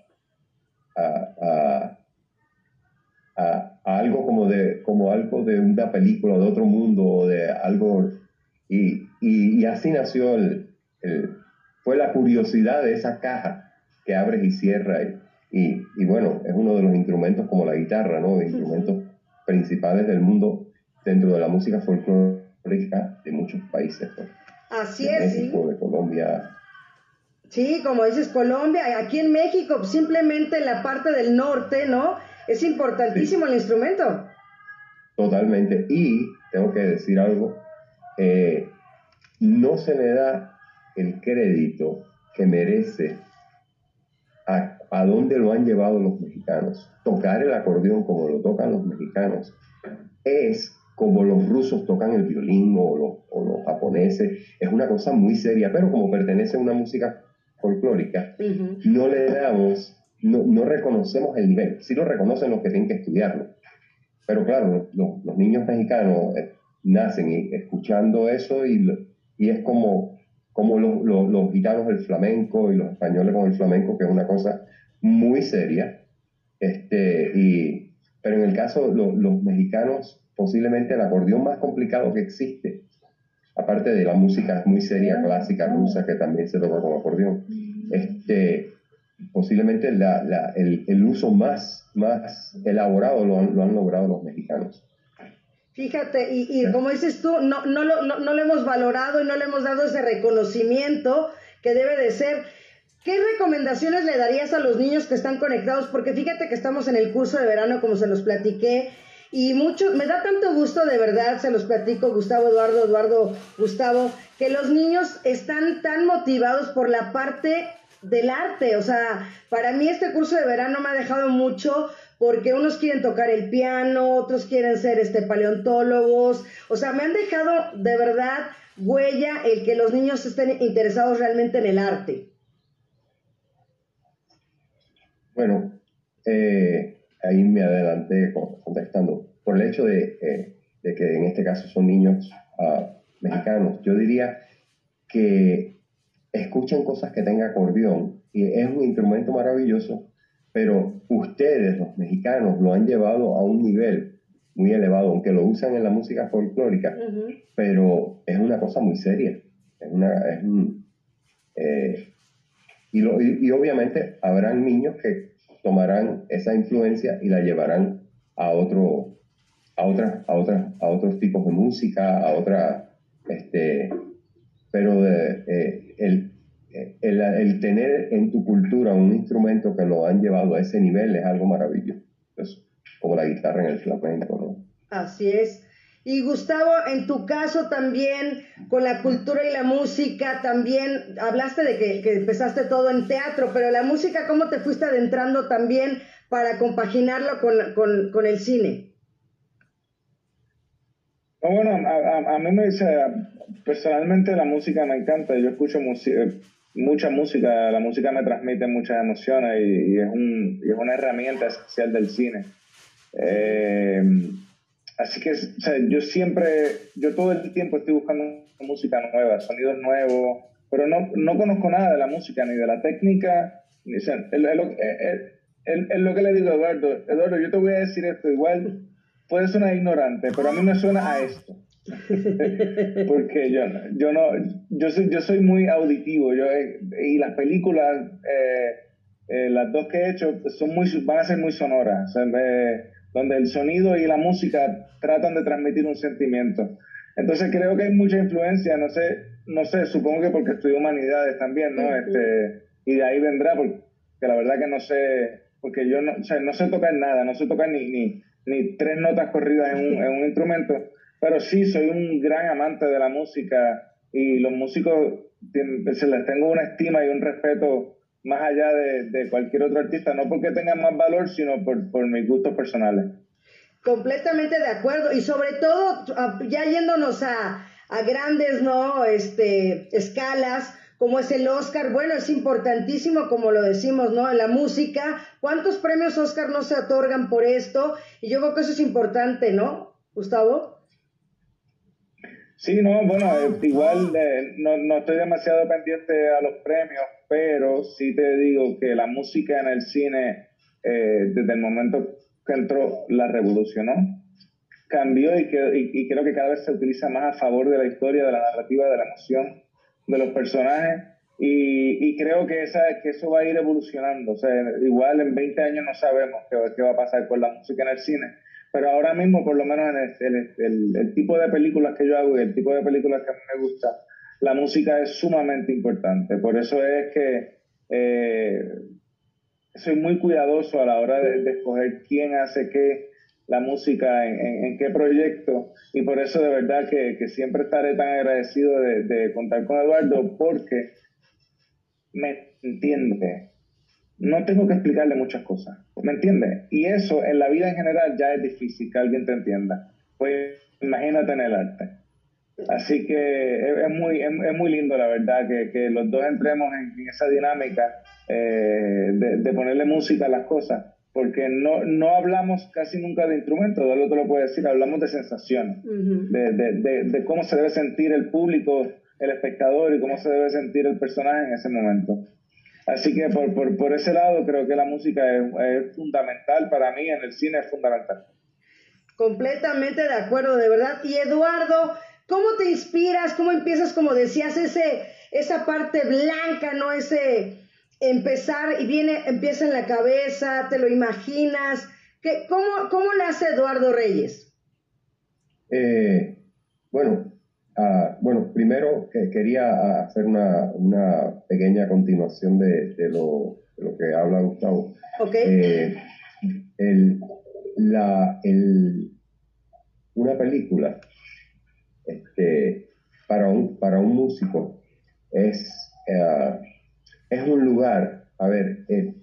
a, algo como de, como algo de una película de otro mundo o de algo, y, y, así nació el, fue la curiosidad de esa caja que abres y cierras y, y, bueno, es uno de los instrumentos como la guitarra, ¿no? De instrumentos principales del mundo dentro de la música folclórica de muchos países. Así es, México, de Colombia. Sí, como dices, Colombia, aquí en México, simplemente en la parte del norte, ¿no? Es importantísimo el instrumento. Totalmente. Y tengo que decir algo, eh, no se le da el crédito que merece a, a dónde lo han llevado los mexicanos. Tocar el acordeón como lo tocan los mexicanos es como los rusos tocan el violín o los, o los japoneses, es una cosa muy seria, pero como pertenece a una música folclórica, no le damos, no, no, reconocemos el nivel, sí lo reconocen los que tienen que estudiarlo, pero claro, los, los niños mexicanos eh, nacen escuchando eso y, y es como, como los, los, los gitanos del flamenco y los españoles con el flamenco, que es una cosa muy seria, este, y, pero en el caso, los mexicanos posiblemente el acordeón más complicado que existe, aparte de la música muy seria clásica rusa que también se toca con acordeón, este, posiblemente la, el, uso más, más elaborado lo han, logrado los mexicanos. Fíjate, y, y como dices tú, no, no, lo, no, no lo hemos valorado y no le hemos dado ese reconocimiento que debe de ser. ¿Qué recomendaciones le darías a los niños que están conectados? Porque fíjate que estamos en el curso de verano, como se los platiqué, y mucho, me da tanto gusto, de verdad, se los platico, Gustavo, Eduardo, Eduardo, Gustavo, que los niños están tan motivados por la parte del arte. O sea, para mí este curso de verano me ha dejado mucho porque unos quieren tocar el piano, otros quieren ser este paleontólogos. O sea, me han dejado de verdad huella el que los niños estén interesados realmente en el arte. Bueno, eh, ahí me adelanté contestando. Por el hecho de, eh, que en este caso son niños ah, mexicanos, yo diría que escuchen cosas que tengan acordeón y es un instrumento maravilloso, pero ustedes, los mexicanos, lo han llevado a un nivel muy elevado, aunque lo usan en la música folclórica, pero es una cosa muy seria. Es una, es eh, y, y obviamente habrán niños que tomarán esa influencia y la llevarán a otro, a otras, a otras, a otros tipos de música, a otra, este, pero eh, el, el, el, tener en tu cultura un instrumento que lo han llevado a ese nivel es algo maravilloso, como la guitarra en el flamenco, ¿no? Así es. Y Gustavo, en tu caso también, con la cultura y la música, también hablaste de que, que, empezaste todo en teatro, pero la música, ¿cómo te fuiste adentrando también para compaginarlo con, con, con el cine? bueno, a, a, mí me dice, personalmente la música me encanta, yo escucho mucha música, la música me transmite muchas emociones y, es, un, y es una herramienta esencial del cine. Eh, así que yo siempre, yo todo el tiempo estoy buscando música nueva, sonidos nuevos, pero no, no conozco nada de la música ni de la técnica. Ni, es, lo que le digo a Eduardo, Eduardo, yo te voy a decir esto, igual puede sonar ignorante, pero a mí me suena a esto. Porque yo, yo no, yo soy, yo soy muy auditivo, yo, y las películas, eh, eh, las dos que he hecho, son muy, van a ser muy sonoras. O donde el sonido y la música tratan de transmitir un sentimiento. Entonces creo que hay mucha influencia, no sé, no sé, supongo que porque estudio humanidades también, ¿no? Este, y de ahí vendrá, porque la verdad que no sé, porque yo no, o sea, no sé tocar nada, no sé tocar ni, ni, ni tres notas corridas en un, en un instrumento, pero sí soy un gran amante de la música y los músicos se les tengo una estima y un respeto más allá de, cualquier otro artista, no porque tengan más valor, sino por, por mis gustos personales. Completamente de acuerdo, y sobre todo, ya yéndonos a, a grandes, ¿no? Este, escalas, como es el Oscar, bueno, es importantísimo, como lo decimos, ¿no? En la música, ¿cuántos premios Oscar no se otorgan por esto? Y yo creo que eso es importante, ¿no, Gustavo? Sí, no, bueno, eh, igual eh, no, no, estoy demasiado pendiente a los premios, pero sí te digo que la música en el cine, eh, desde el momento que entró, la revolucionó, cambió y, que, y, creo que cada vez se utiliza más a favor de la historia, de la narrativa, de la emoción de los personajes. Y, y creo que, esa, que eso va a ir evolucionando. O sea, igual en 20 años no sabemos qué, qué va a pasar con la música en el cine pero ahora mismo, por lo menos en el, el, tipo de películas que yo hago y el tipo de películas que a mí me gusta, la música es sumamente importante. Por eso es que eh, soy muy cuidadoso a la hora de, escoger quién hace qué, la música, en, qué proyecto. Y por eso de verdad que, que siempre estaré tan agradecido de, de contar con Eduardo porque me entiende no tengo que explicarle muchas cosas. ¿Me entiendes? Y eso en la vida en general ya es difícil que alguien te entienda. Pues imagínate en el arte. Así que es, muy, es, muy lindo, la verdad, que, que los dos entremos en, esa dinámica eh, de, ponerle música a las cosas, porque no, no hablamos casi nunca de instrumentos, de lo te lo puedo decir, hablamos de sensaciones, de, de, de cómo se debe sentir el público, el espectador y cómo se debe sentir el personaje en ese momento. Así que por, por, por ese lado creo que la música es, fundamental para mí, en el cine es fundamental. Completamente de acuerdo, de verdad. Y Eduardo, ¿cómo te inspiras? ¿Cómo empiezas, como decías, ese, esa parte blanca, ¿no? Ese empezar y viene, empieza en la cabeza, te lo imaginas. ¿Qué, cómo, ¿Cómo nace Eduardo Reyes? Eh, bueno, Ah, bueno, primero quería hacer una, una, pequeña continuación de, de, lo, de, lo, que habla Gustavo. Okay. Eh, la, una película este, para, un, para un músico es, eh, es un lugar, a ver, eh,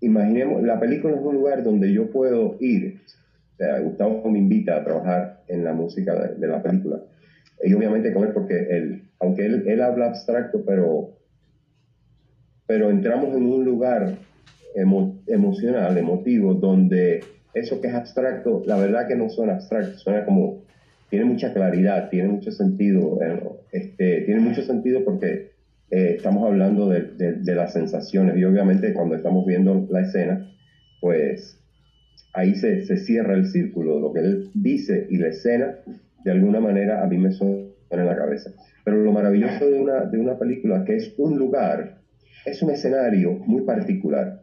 imaginemos, la película es un lugar donde yo puedo ir. O sea, Gustavo me invita a trabajar en la música de la película y obviamente con él, porque él, aunque él, él habla abstracto, pero, pero entramos en un lugar emocional, emotivo, donde eso que es abstracto, la verdad que no suena abstracto, suena como, tiene mucha claridad, tiene mucho sentido, eh, este, tiene mucho sentido porque eh, estamos hablando de, de, las sensaciones y obviamente cuando estamos viendo la escena, pues ahí se, se cierra el círculo, lo que él dice y la escena de alguna manera a mí me suena en la cabeza. Pero lo maravilloso de una, de una película que es un lugar, es un escenario muy particular.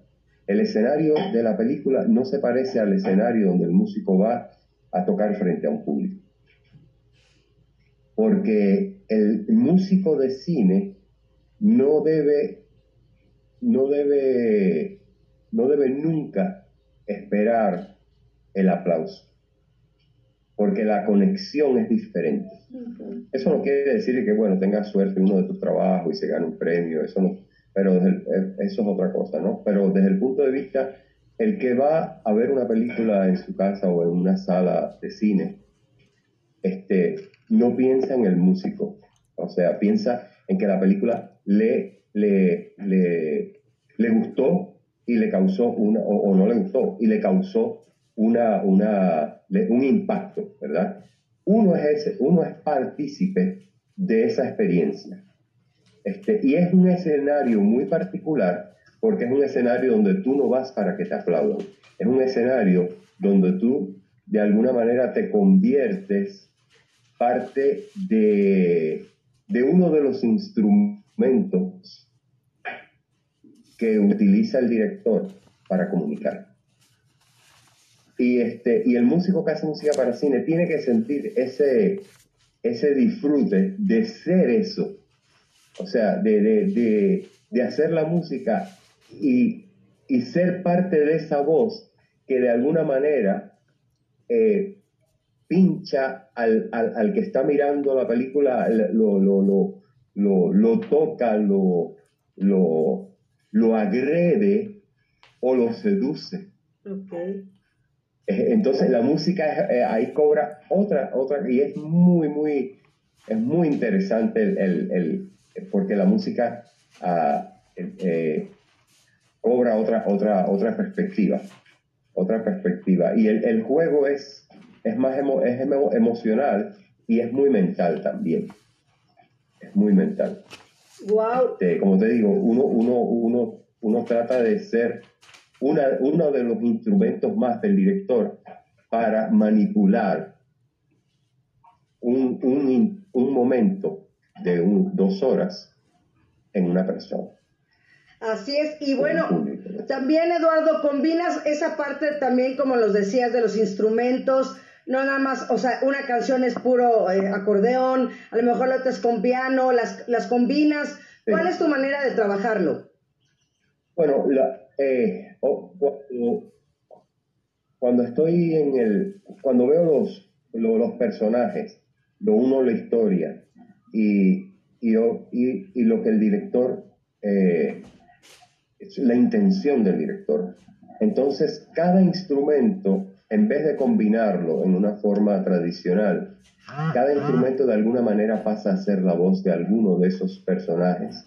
el escenario de la película no se parece al escenario donde el músico va a tocar frente a un público. Porque el músico de cine no debe, no debe, no debe nunca esperar el aplauso, porque la conexión es diferente. Eso no quiere decir que, bueno, tengas suerte en uno de tus trabajos y se gane un premio, eso no, pero eh, eso es otra cosa, ¿no? Pero desde el punto de vista, el que va a ver una película en su casa o en una sala de cine, este, no piensa en el músico, o sea, piensa en que la película le, le, le, gustó y le causó una, o, no le gustó, y le causó una, una, un impacto, ¿verdad? Uno es, ese, uno es partícipe de esa experiencia. Este, y es un escenario muy particular porque es un escenario donde tú no vas para que te aplaudan. Es un escenario donde tú de alguna manera te conviertes parte de, de uno de los instrumentos que utiliza el director para comunicar. Y, este, y el músico que hace música para cine tiene que sentir ese, ese disfrute de ser eso o sea, de, hacer la música y, ser parte de esa voz que de alguna manera eh, pincha al, que está mirando la película, lo, lo, toca, lo, lo, agrede o lo seduce. Entonces la música eh, ahí cobra otra, otra, y es muy, muy, es muy interesante el, porque la música ah, eh, cobra otra, otra, otra perspectiva, otra perspectiva. Y el, juego es, es más es emocional y es muy mental también. Es muy mental. Wow. Este, como te digo, uno, uno, uno, uno trata de ser una, uno de los instrumentos más del director para manipular un, un, un momento de dos horas en una persona. Así es, y bueno, también Eduardo, combinas esa parte también, como los decías, de los instrumentos, no nada más, o sea, una canción es puro eh, acordeón, a lo mejor la otra es con piano, las, las combinas. ¿Cuál es tu manera de trabajarlo? Bueno, eh, cuando, estoy en el, cuando veo los, los personajes, lo uno la historia, y, y, y, lo que el director, eh, es la intención del director. Entonces, cada instrumento, en vez de combinarlo en una forma tradicional, cada instrumento de alguna manera pasa a ser la voz de alguno de esos personajes.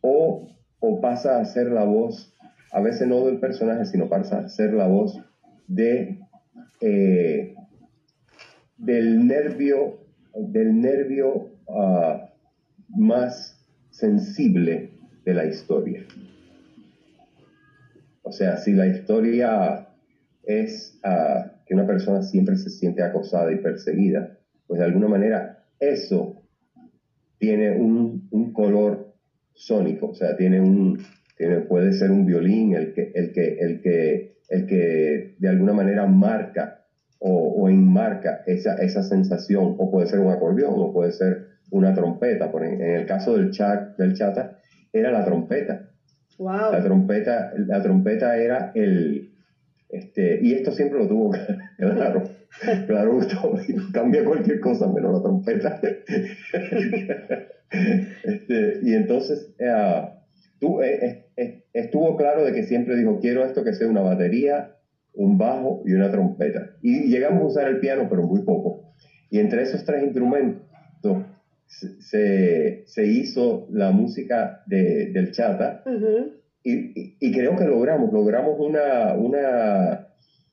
O, o pasa a ser la voz, a veces no del personaje, sino pasa a ser la voz de, eh, del nervio, del nervio Ah, más sensible de la historia. O sea, si la historia es ah, que una persona siempre se siente acosada y perseguida, pues de alguna manera eso tiene un, color sónico, o sea, tiene un, puede ser un violín el que, el que, el que, el que de alguna manera marca o, enmarca esa, esa sensación, o puede ser un acordeón, o puede ser una trompeta. Por en, el caso del, chat, del chata, era la trompeta. Wow. La trompeta, la trompeta era el... Este, y esto siempre lo tuvo claro. Claro, cambia cualquier cosa menos la trompeta. Este, y entonces eh, tú, eh, eh, estuvo claro de que siempre dijo, quiero esto que sea una batería, un bajo y una trompeta. Y llegamos a usar el piano, pero muy poco. Y entre esos tres instrumentos se, se hizo la música de, del Chata y, y, creo que logramos, logramos una, una,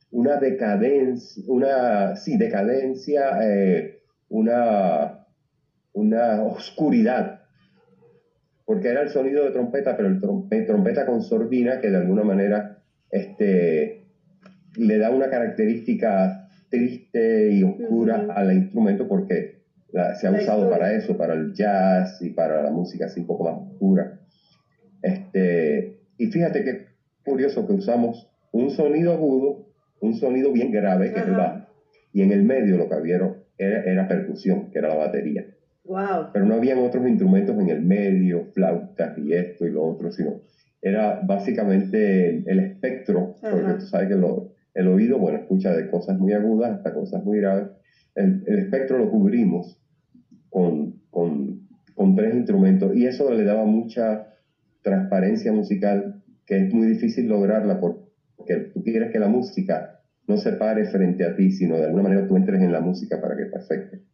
una decadencia, una, sí, decadencia, eh, una, una oscuridad, porque era el sonido de trompeta, pero el trompeta con sordina que de alguna manera este, le da una característica triste y oscura al instrumento porque se ha usado para eso, para el jazz y para la música así un poco más oscura. Este, y fíjate que, curioso que usamos un sonido agudo, un sonido bien grave, que es el bajo, y en el medio lo que había era, era percusión, que era la batería. Wow. Pero no habían otros instrumentos en el medio, flautas y esto y lo otro, sino era básicamente el, espectro, porque tú sabes que el oído, bueno, escucha de cosas muy agudas hasta cosas muy graves. El, espectro lo cubrimos con, con, con, tres instrumentos y eso le daba mucha transparencia musical que es muy difícil lograrla porque tú quieres que la música no se pare frente a ti, sino de alguna manera tú entres en la música para que te afecte.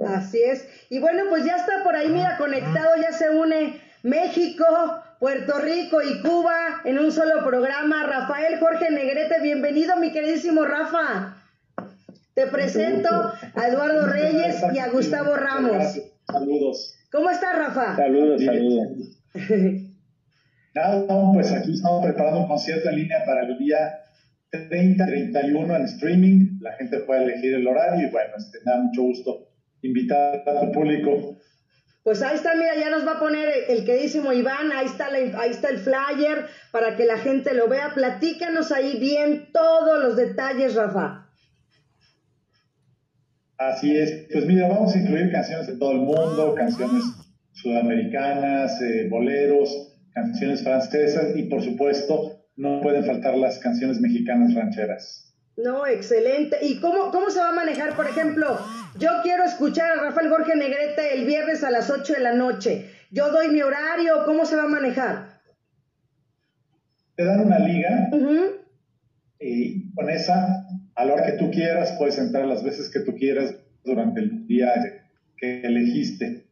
Así es. Y bueno, pues ya está por ahí, mira, conectado, ya se une México, Puerto Rico y Cuba en un solo programa. Rafael Jorge Negrete, bienvenido, mi queridísimo Rafa. Te presento a Eduardo Reyes y a Gustavo Ramos. Saludos. ¿Cómo estás, Rafa? Saludos, saludos. Nada, pues aquí estamos preparando un concierto en línea para el día 30, 31 en streaming. La gente puede elegir el horario y bueno, este, me da mucho gusto invitar a tu público pues ahí está, mira, ya nos va a poner el queridísimo Iván, ahí está, ahí está el flyer para que la gente lo vea. Platícanos ahí bien todos los detalles, Rafa. Así es, pues mira, vamos a incluir canciones de todo el mundo, canciones sudamericanas, eh, boleros, canciones francesas y por supuesto no pueden faltar las canciones mexicanas rancheras. No, excelente. ¿Y cómo, cómo se va a manejar? Por ejemplo, yo quiero escuchar a Rafael Jorge Negrete el viernes a las 8 de la noche. Yo doy mi horario, ¿cómo se va a manejar? Te dan una liga y con esa, a la hora que tú quieras, puedes entrar las veces que tú quieras durante el día que elegiste.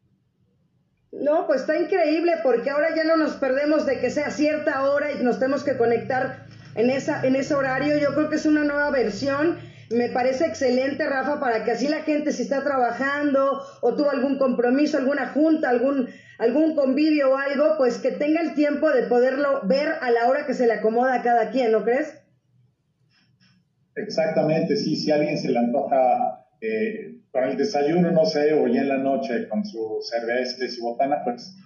No, pues está increíble porque ahora ya no nos perdemos de que sea cierta hora y nos tenemos que conectar en, esa, en ese horario. Yo creo que es una nueva versión. Me parece excelente, Rafa, para que así la gente, si está trabajando o tuvo algún compromiso, alguna junta, algún, algún convivio o algo, pues que tenga el tiempo de poderlo ver a la hora que se le acomoda a cada quien, ¿no crees? Exactamente, sí, si alguien se le antoja eh, con el desayuno, no sé, o ya en la noche con su cerveza y su botana, pues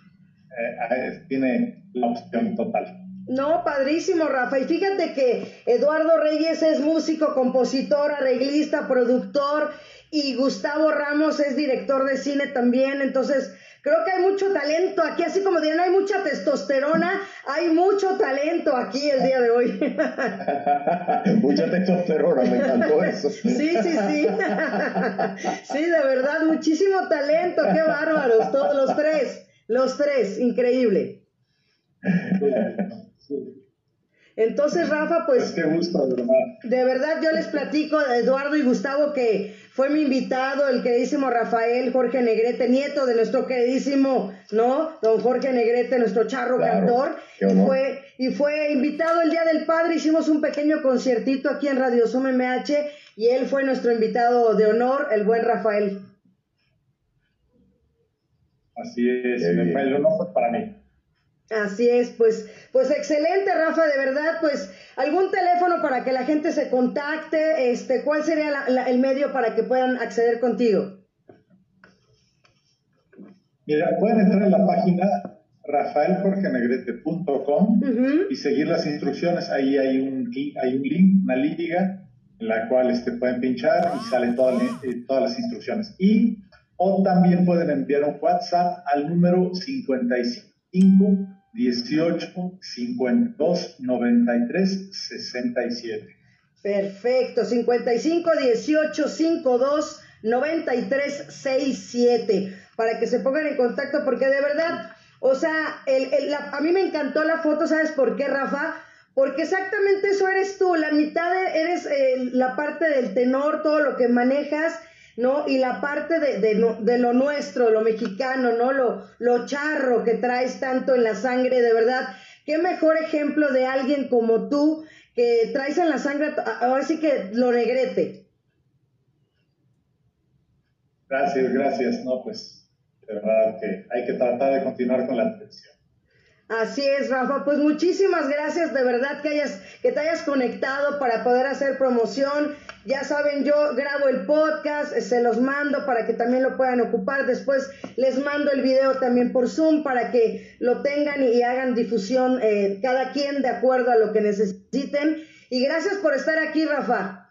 eh, tiene la opción total. No, padrísimo, Rafa. Y fíjate que Eduardo Reyes es músico, compositor, arreglista, productor y Gustavo Ramos es director de cine también. Entonces, creo que hay mucho talento aquí, así como dirán, hay mucha testosterona, hay mucho talento aquí el día de hoy. mucha testosterona, me encantó eso. Sí, sí, sí. sí, de verdad, muchísimo talento, qué bárbaros, todos los tres, los tres, increíble. Entonces, Rafa, pues... qué gusto, de verdad. De verdad, yo les platico a Eduardo y Gustavo que fue mi invitado, el queridísimo Rafael Jorge Negrete, nieto de nuestro queridísimo, ¿no? Don Jorge Negrete, nuestro charro cantor. Y fue, y fue invitado el Día del Padre, hicimos un pequeño conciertito aquí en Radio Zoom MH y él fue nuestro invitado de honor, el buen Rafael. Así es, el honor fue para mí. Así es, pues, pues excelente, Rafa, de verdad, pues algún teléfono para que la gente se contacte, este, ¿cuál sería el medio para que puedan acceder contigo? Mira, pueden entrar en la página rafaeljorgenegrete.com y seguir las instrucciones. Ahí hay un, hay un link, una liga, en la cual este, pueden pinchar y salen todas, eh, todas las instrucciones. Y o también pueden enviar un WhatsApp al número 55 18 52 93 67. Perfecto, 55 18 52 93 67 para que se pongan en contacto porque de verdad, o sea, el, el, a mí me encantó la foto, ¿sabes por qué, Rafa? Porque exactamente eso eres tú, la mitad eres eh, la parte del tenor, todo lo que manejas ¿no? Y la parte de, de, lo nuestro, lo mexicano, ¿no? Lo, lo charro que traes tanto en la sangre, de verdad. Qué mejor ejemplo de alguien como tú que traes en la sangre, ahora sí que lo negrete. Gracias, gracias. No, pues de verdad que hay que tratar de continuar con la atención. Así es, Rafa. Pues muchísimas gracias de verdad que hayas, que te hayas conectado para poder hacer promoción. Ya saben, yo grabo el podcast, se los mando para que también lo puedan ocupar. Después les mando el video también por Zoom para que lo tengan y hagan difusión eh, cada quien de acuerdo a lo que necesiten. Y gracias por estar aquí, Rafa.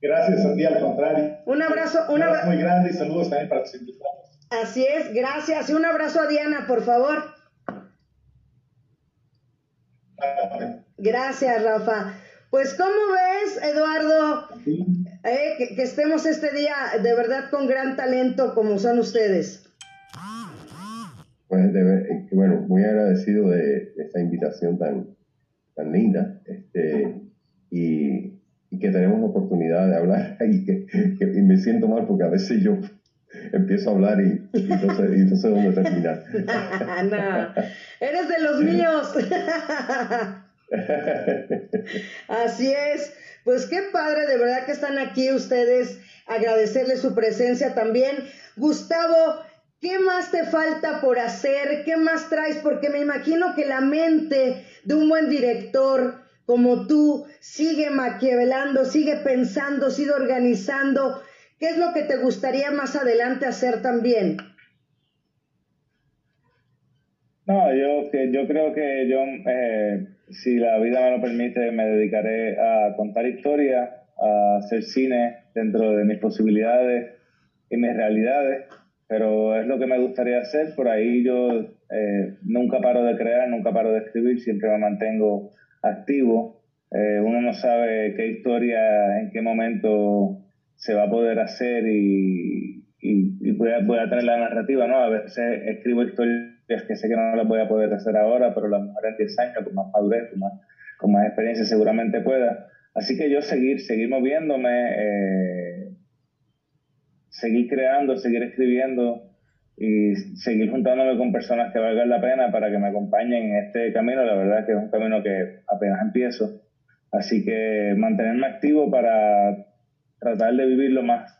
Gracias a ti, al contrario. Un abrazo, un abrazo muy grande y saludos también para tus invitados. Así es, gracias. Y un abrazo a Diana, por favor. Gracias, Rafa. Pues, ¿cómo ves, Eduardo, eh, que, estemos este día de verdad con gran talento como son ustedes? Pues, bueno, muy agradecido de esta invitación tan, tan linda este, y, que tenemos la oportunidad de hablar y, y me siento mal porque a veces yo empiezo a habor y, entonces, y entonces dónde terminar. no, eres de los míos. Así es. Pues qué padre, de verdad que están aquí ustedes. Agradecerles su presencia también. Gustavo, ¿qué más te falta por hacer? ¿Qué más traes? Porque me imagino que la mente de un buen director como tú sigue maquiavelando, sigue pensando, sigue organizando ¿Qué es lo que te gustaría más adelante hacer también? No, yo, yo creo que yo, eh, si la vida me lo permite, me dedicaré a contar historias, a hacer cine dentro de mis posibilidades y mis realidades, pero es lo que me gustaría hacer. Por ahí yo eh, nunca paro de crear, nunca paro de escribir, siempre me mantengo activo. Eh, uno no sabe qué historia, en qué momento se va a poder hacer y, y, voy, a, tener la narrativa, ¿no? A veces escribo historias que sé que no las voy a poder hacer ahora, pero la mejor en 10 años, con más madurez, con más, con más experiencia, seguramente pueda. Así que yo seguir, seguir moviéndome, eh, seguir creando, seguir escribiendo y seguir juntándome con personas que valgan la pena para que me acompañen en este camino. La verdad que es un camino que apenas empiezo. Así que mantenerme activo para tratar de vivir lo más,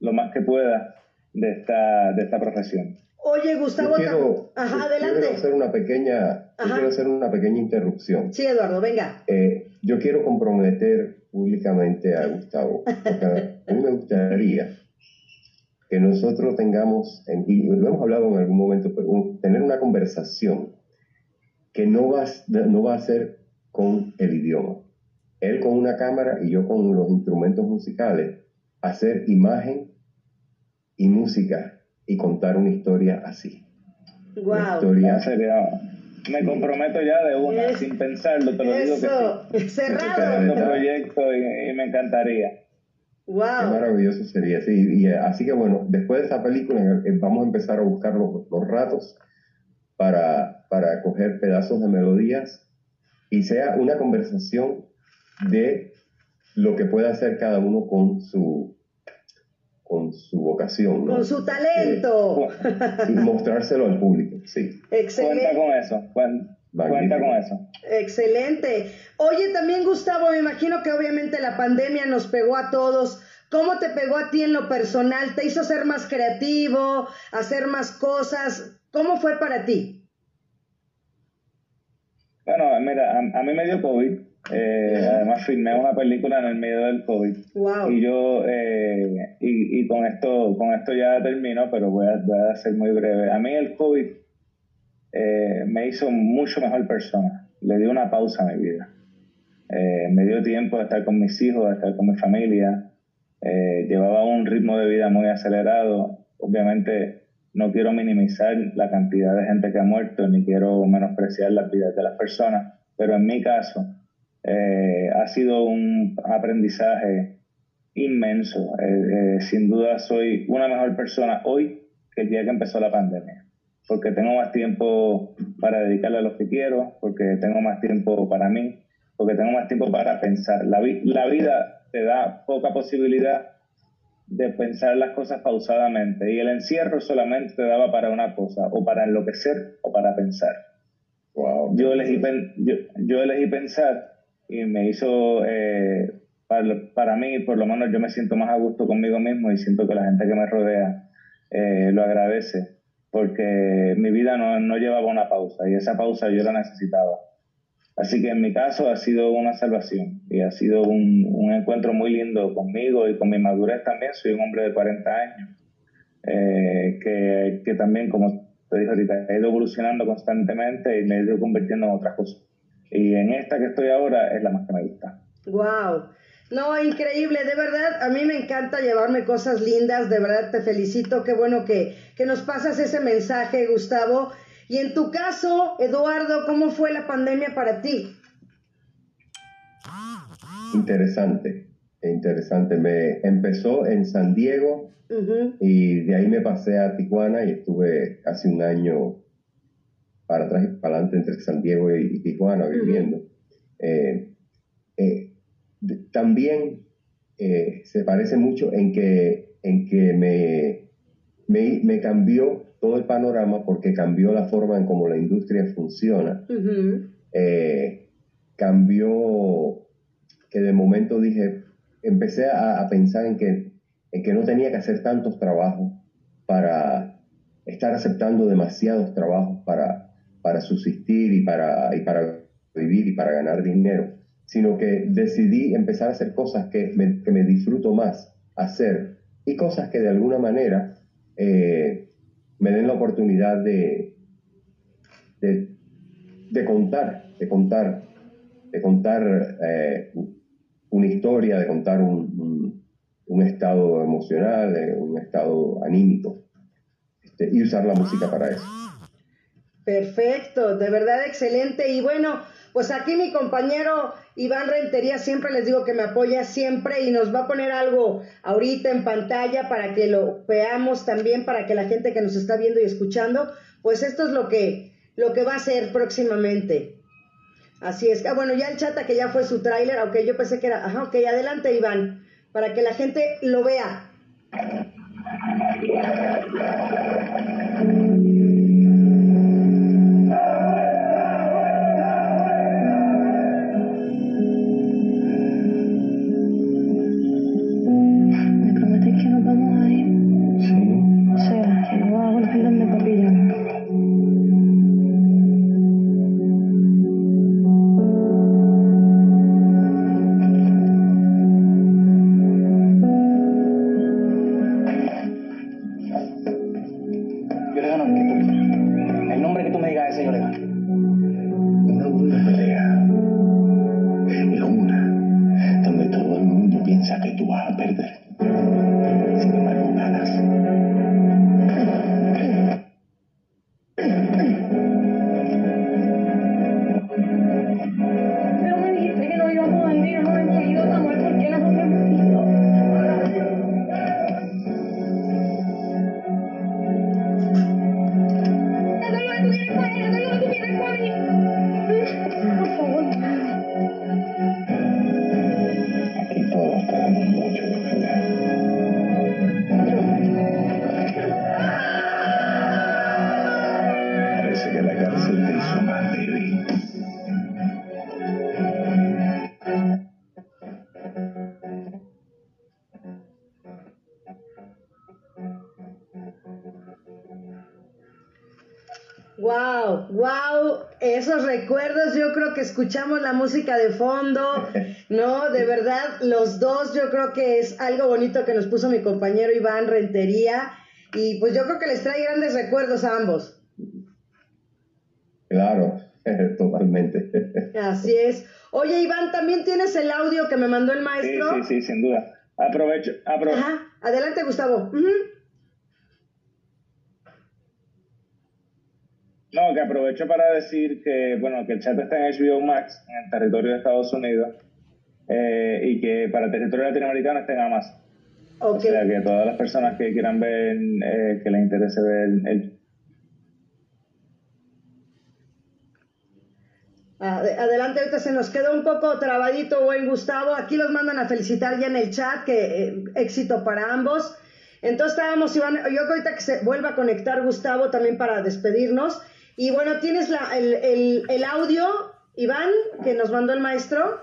lo más que pueda de esta, de esta profesión. Oye, Gustavo, quiero, adelante. Quiero hacer una pequeña, quiero hacer una pequeña interrupción. Sí, Eduardo, venga. Eh, yo quiero comprometer públicamente a Gustavo, porque a mí me gustaría que nosotros tengamos, y lo hemos hablado en algún momento, pero tener una conversación que no va, no va a ser con el idioma, él con una cámara y yo con los instrumentos musicales, hacer imagen y música y contar una historia así. Wow. Historia... me comprometo ya de una, sin pensarlo, te lo digo que sí. Cerrado. proyecto y, me encantaría. Wow. Qué maravilloso sería, sí. Y, así que bueno, después de esta película eh, vamos a empezar a buscar los, los ratos para, para coger pedazos de melodías y sea una conversación de lo que puede hacer cada uno con su con su vocación. Con su talento. y mostrárselo al público, sí. Excelente. Cuenta con eso. Cuenta, con eso. Excelente. Oye, también Gustavo, me imagino que obviamente la pandemia nos pegó a todos. ¿Cómo te pegó a ti en lo personal? ¿Te hizo ser más creativo, hacer más cosas? ¿Cómo fue para ti? Bueno, mira, a mí me dio COVID eh, además filmé una película en el medio del COVID. Y yo, eh, y, y, con esto con esto ya termino, pero voy a, voy a ser muy breve. A mí el COVID eh, me hizo mucho mejor persona. Le dio una pausa a mi vida. me dio tiempo de estar con mis hijos, de estar con mi familia. llevaba un ritmo de vida muy acelerado. Obviamente no quiero minimizar la cantidad de gente que ha muerto, ni quiero menospreciar las vidas de las personas, pero en mi caso, eh, ha sido un aprendizaje inmenso. Eh, eh, sin duda soy una mejor persona hoy que el día que empezó la pandemia, porque tengo más tiempo para dedicarle a lo que quiero, porque tengo más tiempo para mí, porque tengo más tiempo para pensar. La, la vida te da poca posibilidad de pensar las cosas pausadamente y el encierro solamente te daba para una cosa, o para enloquecer o para pensar. Yo, elegí, yo, yo elegí pensar y me hizo, eh, para, mí, por lo menos yo me siento más a gusto conmigo mismo y siento que la gente que me rodea eh, lo agradece. porque mi vida no, no llevaba una pausa y esa pausa yo la necesitaba. Así que en mi caso ha sido una salvación y ha sido un, un encuentro muy lindo conmigo y con mi madurez también. Soy un hombre de 40 años eh, que, que, también, como te dije ahorita, he ido evolucionando constantemente y me he ido convirtiendo en otras cosas. Y en esta que estoy ahora es la más que me gusta. ¡Wow! No, increíble, de verdad, a mí me encanta llevarme cosas lindas, de verdad te felicito, qué bueno que, que nos pasas ese mensaje, Gustavo. Y en tu caso, Eduardo, ¿cómo fue la pandemia para ti? Interesante, interesante. Me empezó en San Diego y de ahí me pasé a Tijuana y estuve casi un año para atrás y para adelante entre San Diego y, Tijuana viviendo. Eh, eh, también eh, se parece mucho en que, en que me, me, me, cambió todo el panorama porque cambió la forma en cómo la industria funciona. Cambió que de momento dije, empecé a, pensar en que, en que no tenía que hacer tantos trabajos para estar aceptando demasiados trabajos para, para subsistir y para, y para vivir y para ganar dinero sino que decidí empezar a hacer cosas que me, que me disfruto más hacer y cosas que de alguna manera eh, me den la oportunidad de, de, contar, de contar, de contar eh, una historia, de contar un, un, estado emocional, un estado anímico, este, y usar la música para eso. Perfecto, de verdad excelente. Y bueno, pues aquí mi compañero Iván Rentería siempre les digo que me apoya siempre y nos va a poner algo ahorita en pantalla para que lo veamos también, para que la gente que nos está viendo y escuchando, pues esto es lo que, lo que va a ser próximamente. Así es. Ah, bueno, ya el chata que ya fue su tráiler, aunque yo pensé que era, ajá, ok, adelante Iván, para que la gente lo vea. Creo que escuchamos la música de fondo, ¿no? De verdad, los dos, yo creo que es algo bonito que nos puso mi compañero Iván Rentería, y pues yo creo que les trae grandes recuerdos a ambos. Claro, totalmente. Así es. Oye, Iván, ¿también tienes el audio que me mandó el maestro? Sí, sí, sí, sin duda. Aprovecho, aprovecho. Ajá, adelante, Gustavo. No, que aprovecho para decir que, bueno, que el chat está en HBO Max, en el territorio de Estados Unidos, eh, y que para el territorio latinoamericano está en Amazon. O sea, que todas las personas que quieran ver, eh, que les interese ver el... Adelante, ahorita se nos quedó un poco trabadito, buen Gustavo. Aquí los mandan a felicitar ya en el chat, que eh, éxito para ambos. Entonces estábamos, Iván, yo ahorita que se vuelva a conectar Gustavo también para despedirnos. Y bueno, tienes la, el, el, el audio, Iván, que nos mandó el maestro,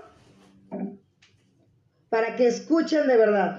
para que escuchen de verdad.